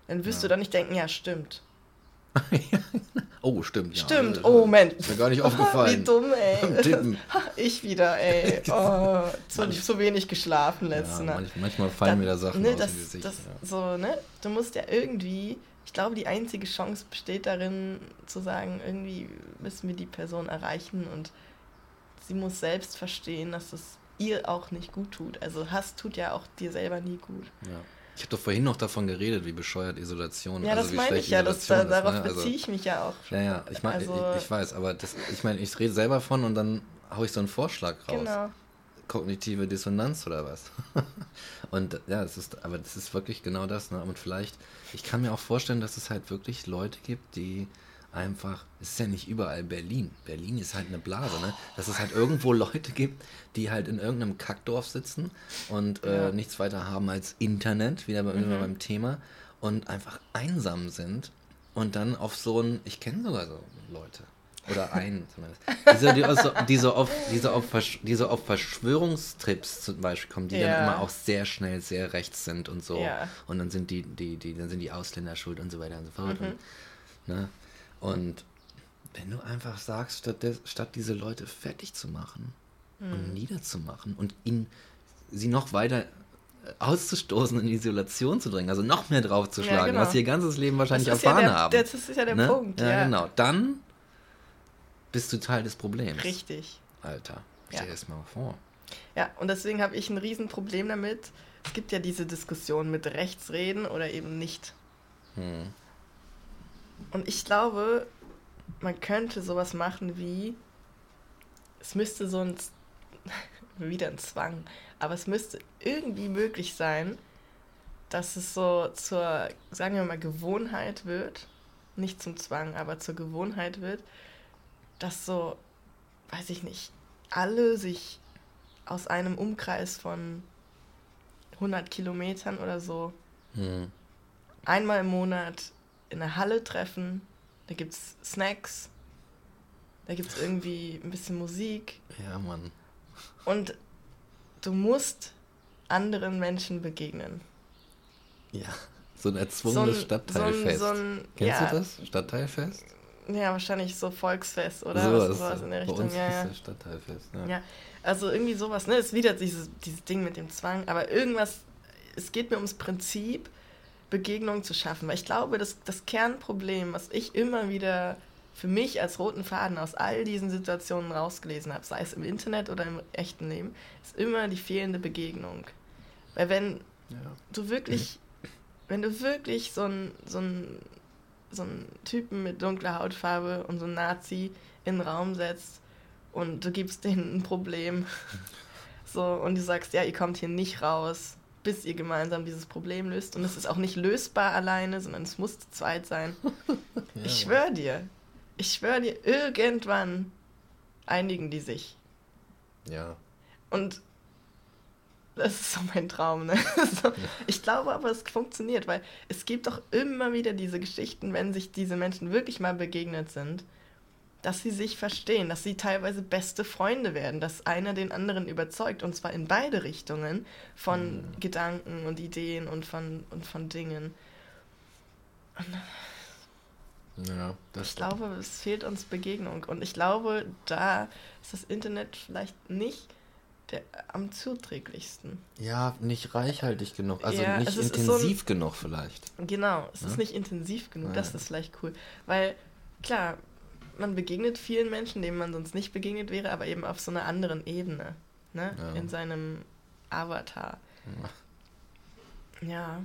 dann wirst Ja. du doch nicht denken, ja, stimmt. oh, stimmt. Ja, Stimmt, oh Moment. Ist mir gar nicht Wie aufgefallen. dumm, ey. Ich wieder, ey. Oh, zu, zu wenig geschlafen letzte Ja, Nacht. manch, manchmal fallen mir da Sachen ne, aus das, dem Gesicht. das, ja. so, ne? Du musst ja irgendwie, ich glaube, die einzige Chance besteht darin, zu sagen, irgendwie müssen wir die Person erreichen und sie muss selbst verstehen, dass es ihr auch nicht gut tut. Also Hass tut ja auch dir selber nie gut. Ja. Ich habe doch vorhin noch davon geredet, wie bescheuert Isolation Ja, also das meine ich ja, das, da, ist, darauf ne? Also- beziehe ich mich ja auch. Ja, ja, ich meine, Also- ich, ich weiß, aber das, ich meine, ich rede selber von und dann hau ich so einen Vorschlag raus. Genau. Kognitive Dissonanz oder was? und ja, das ist, aber das ist wirklich genau das, ne? Und vielleicht, ich kann mir auch vorstellen, dass es halt wirklich Leute gibt, die einfach, es ist ja nicht überall Berlin. Berlin ist halt eine Blase, ne? Dass es halt irgendwo Leute gibt, die halt in irgendeinem Kackdorf sitzen und äh, Ja. nichts weiter haben als Internet, wieder bei, Mhm. beim Thema, und einfach einsam sind und dann auf so ein, ich kenne sogar so Leute. Oder einen zumindest. Diese, die, so, die, so auf, die, so auf, Versch- die so auf Verschwörungstrips zum Beispiel kommen, die Ja. dann immer auch sehr schnell sehr rechts sind und so. Ja. Und dann sind die, die, die, dann sind die Ausländer schuld und so weiter und so fort. Mhm. Und, ne? Und wenn du einfach sagst, statt, des, statt diese Leute fertig zu machen Mhm. und niederzumachen und ihn, sie noch weiter äh, auszustoßen, in Isolation zu drängen, also noch mehr draufzuschlagen, Ja, genau. was sie ihr ganzes Leben wahrscheinlich ist ja erfahren der- haben. Das ist ja der ne? Punkt, ja. ja. genau. Dann bist du Teil des Problems. Richtig. Alter, Ja. stell dir das mal vor. Ja, und deswegen habe ich ein Riesenproblem damit. Es gibt ja diese Diskussion mit rechts reden oder eben nicht. Hm. Und ich glaube, man könnte sowas machen wie, es müsste so ein, wieder ein Zwang, aber es müsste irgendwie möglich sein, dass es so zur, sagen wir mal, Gewohnheit wird, nicht zum Zwang, aber zur Gewohnheit wird, dass so, weiß ich nicht, alle sich aus einem Umkreis von 100 Kilometern oder so Hm. einmal im Monat in der Halle treffen. Da gibt es Snacks. Da gibt es irgendwie ein bisschen Musik. Ja, Mann. Und du musst anderen Menschen begegnen. Ja. So ein erzwungenes So Stadtteilfest. So ein, so ein, Kennst ja, du das? Stadtteilfest? Ja, wahrscheinlich so Volksfest oder Sowas, was, sowas in der Bei Richtung. uns Ja, ist das Stadtteilfest. Ja. ja, also irgendwie sowas, ne? Es ist wieder dieses, dieses Ding mit dem Zwang, aber irgendwas, es geht mir ums Prinzip, Begegnung zu schaffen, weil ich glaube, das, das Kernproblem, was ich immer wieder für mich als roten Faden aus all diesen Situationen rausgelesen habe, sei es im Internet oder im echten Leben, ist immer die fehlende Begegnung. Weil wenn Ja. du wirklich, wenn du wirklich so einen so einen- so einen Typen mit dunkler Hautfarbe und so einen Nazi in den Raum setzt und du gibst denen ein Problem, so und du sagst, ja, ihr kommt hier nicht raus, bis ihr gemeinsam dieses Problem löst und es ist auch nicht lösbar alleine, sondern es muss zu zweit sein. Ja, ich schwöre dir, ich schwöre dir, irgendwann einigen die sich. Ja. Und das ist so mein Traum. Ne? So, ich glaube aber, es funktioniert, weil es gibt doch immer wieder diese Geschichten, wenn sich diese Menschen wirklich mal begegnet sind, dass sie sich verstehen, dass sie teilweise beste Freunde werden, dass einer den anderen überzeugt und zwar in beide Richtungen von Mhm. Gedanken und Ideen und von, und von Dingen. Ja, das Ich glaube, es fehlt uns Begegnung und ich glaube, da ist das Internet vielleicht nicht der am zuträglichsten. Ja, nicht reichhaltig genug. Also Ja, nicht ist so ein- intensiv genug vielleicht. Genau, es Ja? ist nicht intensiv genug, das Ja. ist vielleicht cool. Weil, klar, man begegnet vielen Menschen, denen man sonst nicht begegnet wäre, aber eben auf so einer anderen Ebene, ne? Ja. In seinem Avatar. Ja,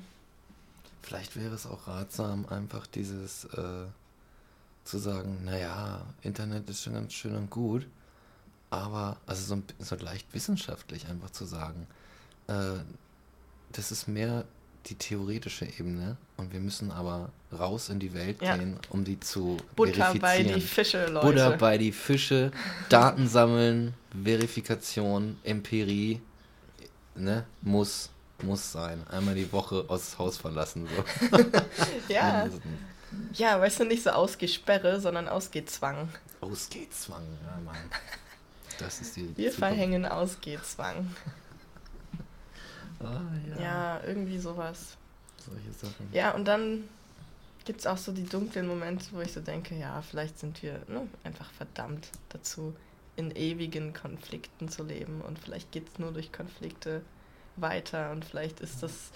Vielleicht wäre es auch ratsam, einfach dieses äh, zu sagen, naja, Internet ist schon ganz schön und gut, aber, also so, so leicht wissenschaftlich einfach zu sagen, äh, das ist mehr die theoretische Ebene und wir müssen aber raus in die Welt Ja. gehen, um die zu Butter bei verifizieren. die Fische, Leute. Butter bei die Fische, Daten sammeln, Verifikation, Empirie, ne, muss, muss sein. Einmal die Woche aus Haus verlassen. So. ja. Ja, weißt du, nicht so Ausgesperre, sondern Ausgezwang. Ausgehzwang, ja Mann. Das ist die Wir Zukunft. verhängen Ausgezwang. Ah, ja. Ja. irgendwie sowas. Solche Sachen. Ja, und dann gibt es auch so die dunklen Momente, wo ich so denke, ja, vielleicht sind wir ne, einfach verdammt dazu, in ewigen Konflikten zu leben und vielleicht geht es nur durch Konflikte weiter und vielleicht ist das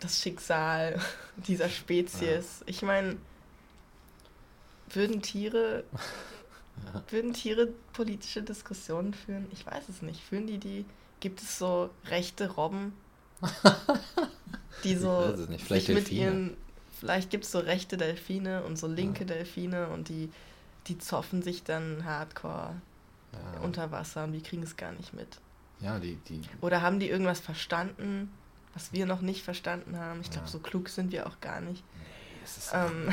das Schicksal dieser Spezies. Ja. Ich meine, würden Tiere ja. würden Tiere politische Diskussionen führen? Ich weiß es nicht. Führen die die? Gibt es so rechte Robben, die so ich weiß es nicht. Vielleicht mit ihren vielleicht gibt es so rechte Delfine und so linke ja. Delfine und die die zoffen sich dann Hardcore ja. unter Wasser und wir kriegen es gar nicht mit. Ja, die, die. Oder haben die irgendwas verstanden, was wir noch nicht verstanden haben? Ich glaube, ja. so klug sind wir auch gar nicht. Nee, es ist ähm,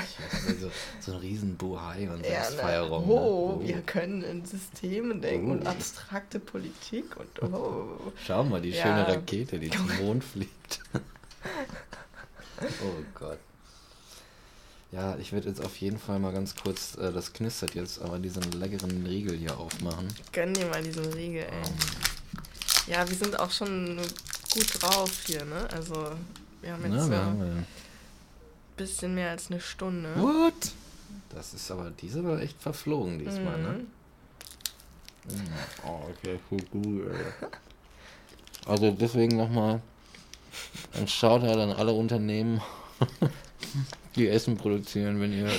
so, so ein riesen Bohai und ja, Selbstfeierung. Ne? Oh, oh, wir können in Systemen denken oh. und abstrakte Politik und oh. Schau mal, die ja. schöne Rakete, die zum Mond fliegt. oh Gott. Ja, ich werde jetzt auf jeden Fall mal ganz kurz, äh, das knistert jetzt, aber diesen leckeren Riegel hier aufmachen. Gönn dir mal diesen Riegel, ey. Ja, wir sind auch schon gut drauf hier, ne? Also, wir haben jetzt ja, ein ja. Bisschen mehr als eine Stunde. What? Das ist aber, diese war echt verflogen diesmal, ne? mhm. ne? Oh, okay, cool, cool, Also deswegen nochmal ein Shoutout an alle Unternehmen, die Essen produzieren, wenn ihr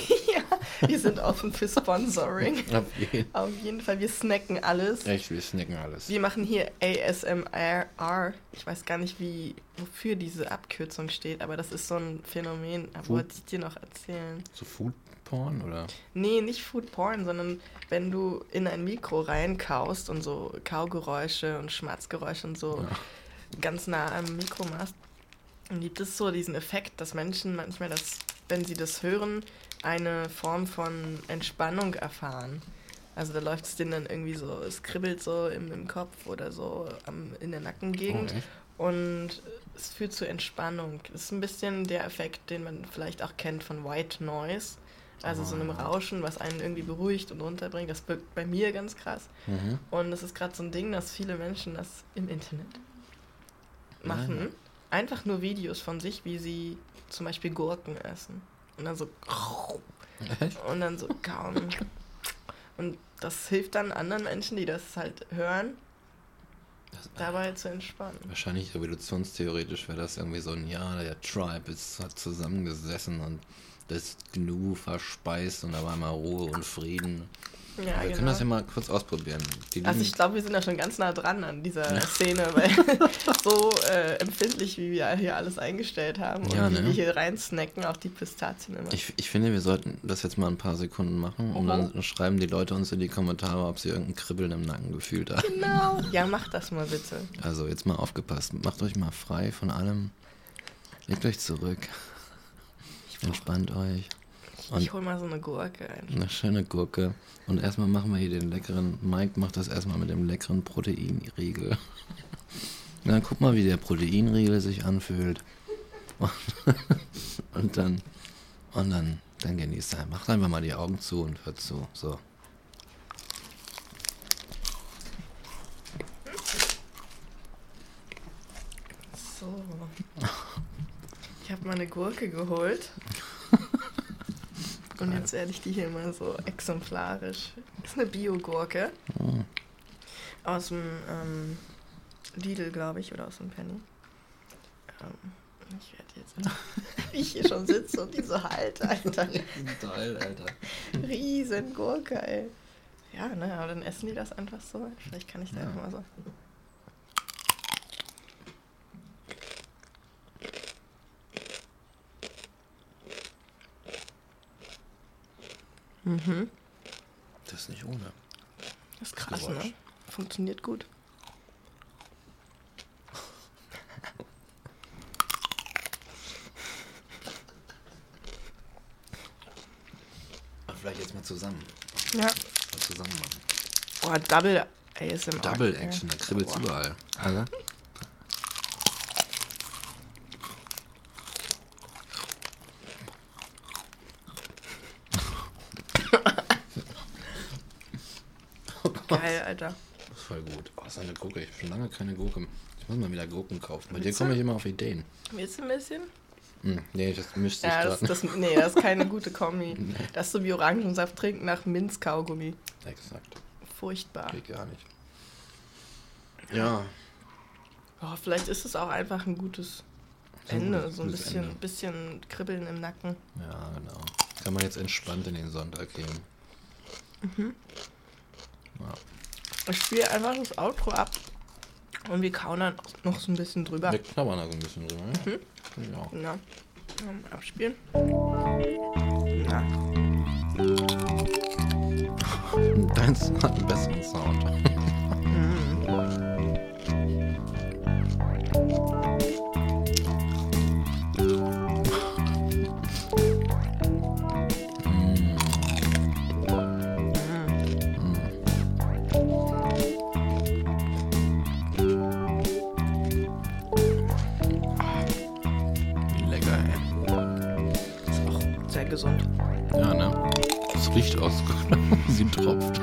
wir sind offen für Sponsoring. Auf jeden. Auf jeden Fall, wir snacken alles. Echt, wir snacken alles. Wir machen hier ASMR. Ich weiß gar nicht, wie, wofür diese Abkürzung steht, aber das ist so ein Phänomen. Aber wollte ich dir noch erzählen. So Food Porn oder? Nee, nicht Food Porn, sondern wenn du in ein Mikro reinkaust und so Kaugeräusche und Schmatzgeräusche und so ja. ganz nah am Mikro machst, dann gibt es so diesen Effekt, dass Menschen manchmal das, wenn sie das hören, eine Form von Entspannung erfahren. Also da läuft es denen dann irgendwie so, es kribbelt so im, im Kopf oder so am, in der Nackengegend. Oh, und es führt zu Entspannung. Das ist ein bisschen der Effekt, den man vielleicht auch kennt von White Noise. Also oh, so einem ah. Rauschen, was einen irgendwie beruhigt und runterbringt. Das wirkt bei mir ganz krass. Mhm. Und das ist gerade so ein Ding, dass viele Menschen das im Internet machen. Ja. Einfach nur Videos von sich, wie sie zum Beispiel Gurken essen. Und dann so. Und dann so kaum. Und das hilft dann anderen Menschen, die das halt hören, das, dabei zu entspannen. Wahrscheinlich evolutionstheoretisch wäre das irgendwie so ein Ja, der Tribe ist, hat zusammengesessen und das Gnu verspeist und da war mal Ruhe und Frieden. Ja, wir genau. können das ja mal kurz ausprobieren. Die also ich glaube, wir sind da schon ganz nah dran an dieser ja. Szene, weil so äh, empfindlich, wie wir hier alles eingestellt haben und ja, wie ne? wir hier rein snacken, auch die Pistazien immer. Ich, ich finde, wir sollten das jetzt mal ein paar Sekunden machen und dann schreiben die Leute uns in die Kommentare, ob sie irgendein Kribbeln im Nacken gefühlt haben. Genau. Ja, mach das mal bitte. Also jetzt mal aufgepasst. Macht euch mal frei von allem. Legt euch zurück. Entspannt euch. Und ich hol mal so eine Gurke ein. Eine schöne Gurke. Und erstmal machen wir hier den leckeren. Mike macht das erstmal mit dem leckeren Proteinriegel. Und dann guck mal, wie der Proteinriegel sich anfühlt. Und, und dann. Und dann, dann genießt er. Macht einfach mal die Augen zu und hört zu. So. So. Ich habe meine Gurke geholt. Und jetzt werde ich die hier mal so exemplarisch. Das ist eine Biogurke. Mhm. Aus dem ähm, Lidl, glaube ich, oder aus dem Penny. Ähm, ich werde jetzt, wie ich hier schon sitze und die so halte, Alter. Toll, Alter. Riesengurke, ey. Ja, ne, aber dann essen die das einfach so. Vielleicht kann ich da ja. mal so. Mhm. Das ist nicht ohne. Das ist krass, ne? Funktioniert gut. vielleicht jetzt mal zusammen. Ja. Mal zusammen machen. Oh, Double ASMR. Double Action, da kribbelt es überall. Also. Geil, Alter. Das ist voll gut. Oh, ist eine Gurke. Ich habe schon lange keine Gurke. Ich muss mal wieder Gurken kaufen. Bei dir komme ich immer auf Ideen. Willst du ein bisschen? Hm, nee, das mischt sich Ja, das, gerade. das, nee, das ist keine gute Kombi. Das ist so wie Orangensaft trinken nach Minzkaugummi. Exakt. Furchtbar. Geht gar nicht. Ja. Oh, vielleicht ist es auch einfach ein gutes Ende. So ein bisschen, Ende. bisschen Kribbeln im Nacken. Ja, genau. Kann man jetzt entspannt in den Sonntag gehen. Ja. Ich spiele einfach das Outro ab und wir kauen dann noch so ein bisschen drüber. Wir knabbern da so ein bisschen drüber. Mhm. Ja. Ja. Ähm, Abspielen. Na, Deins hat einen besseren Sound. Aus, sie tropft.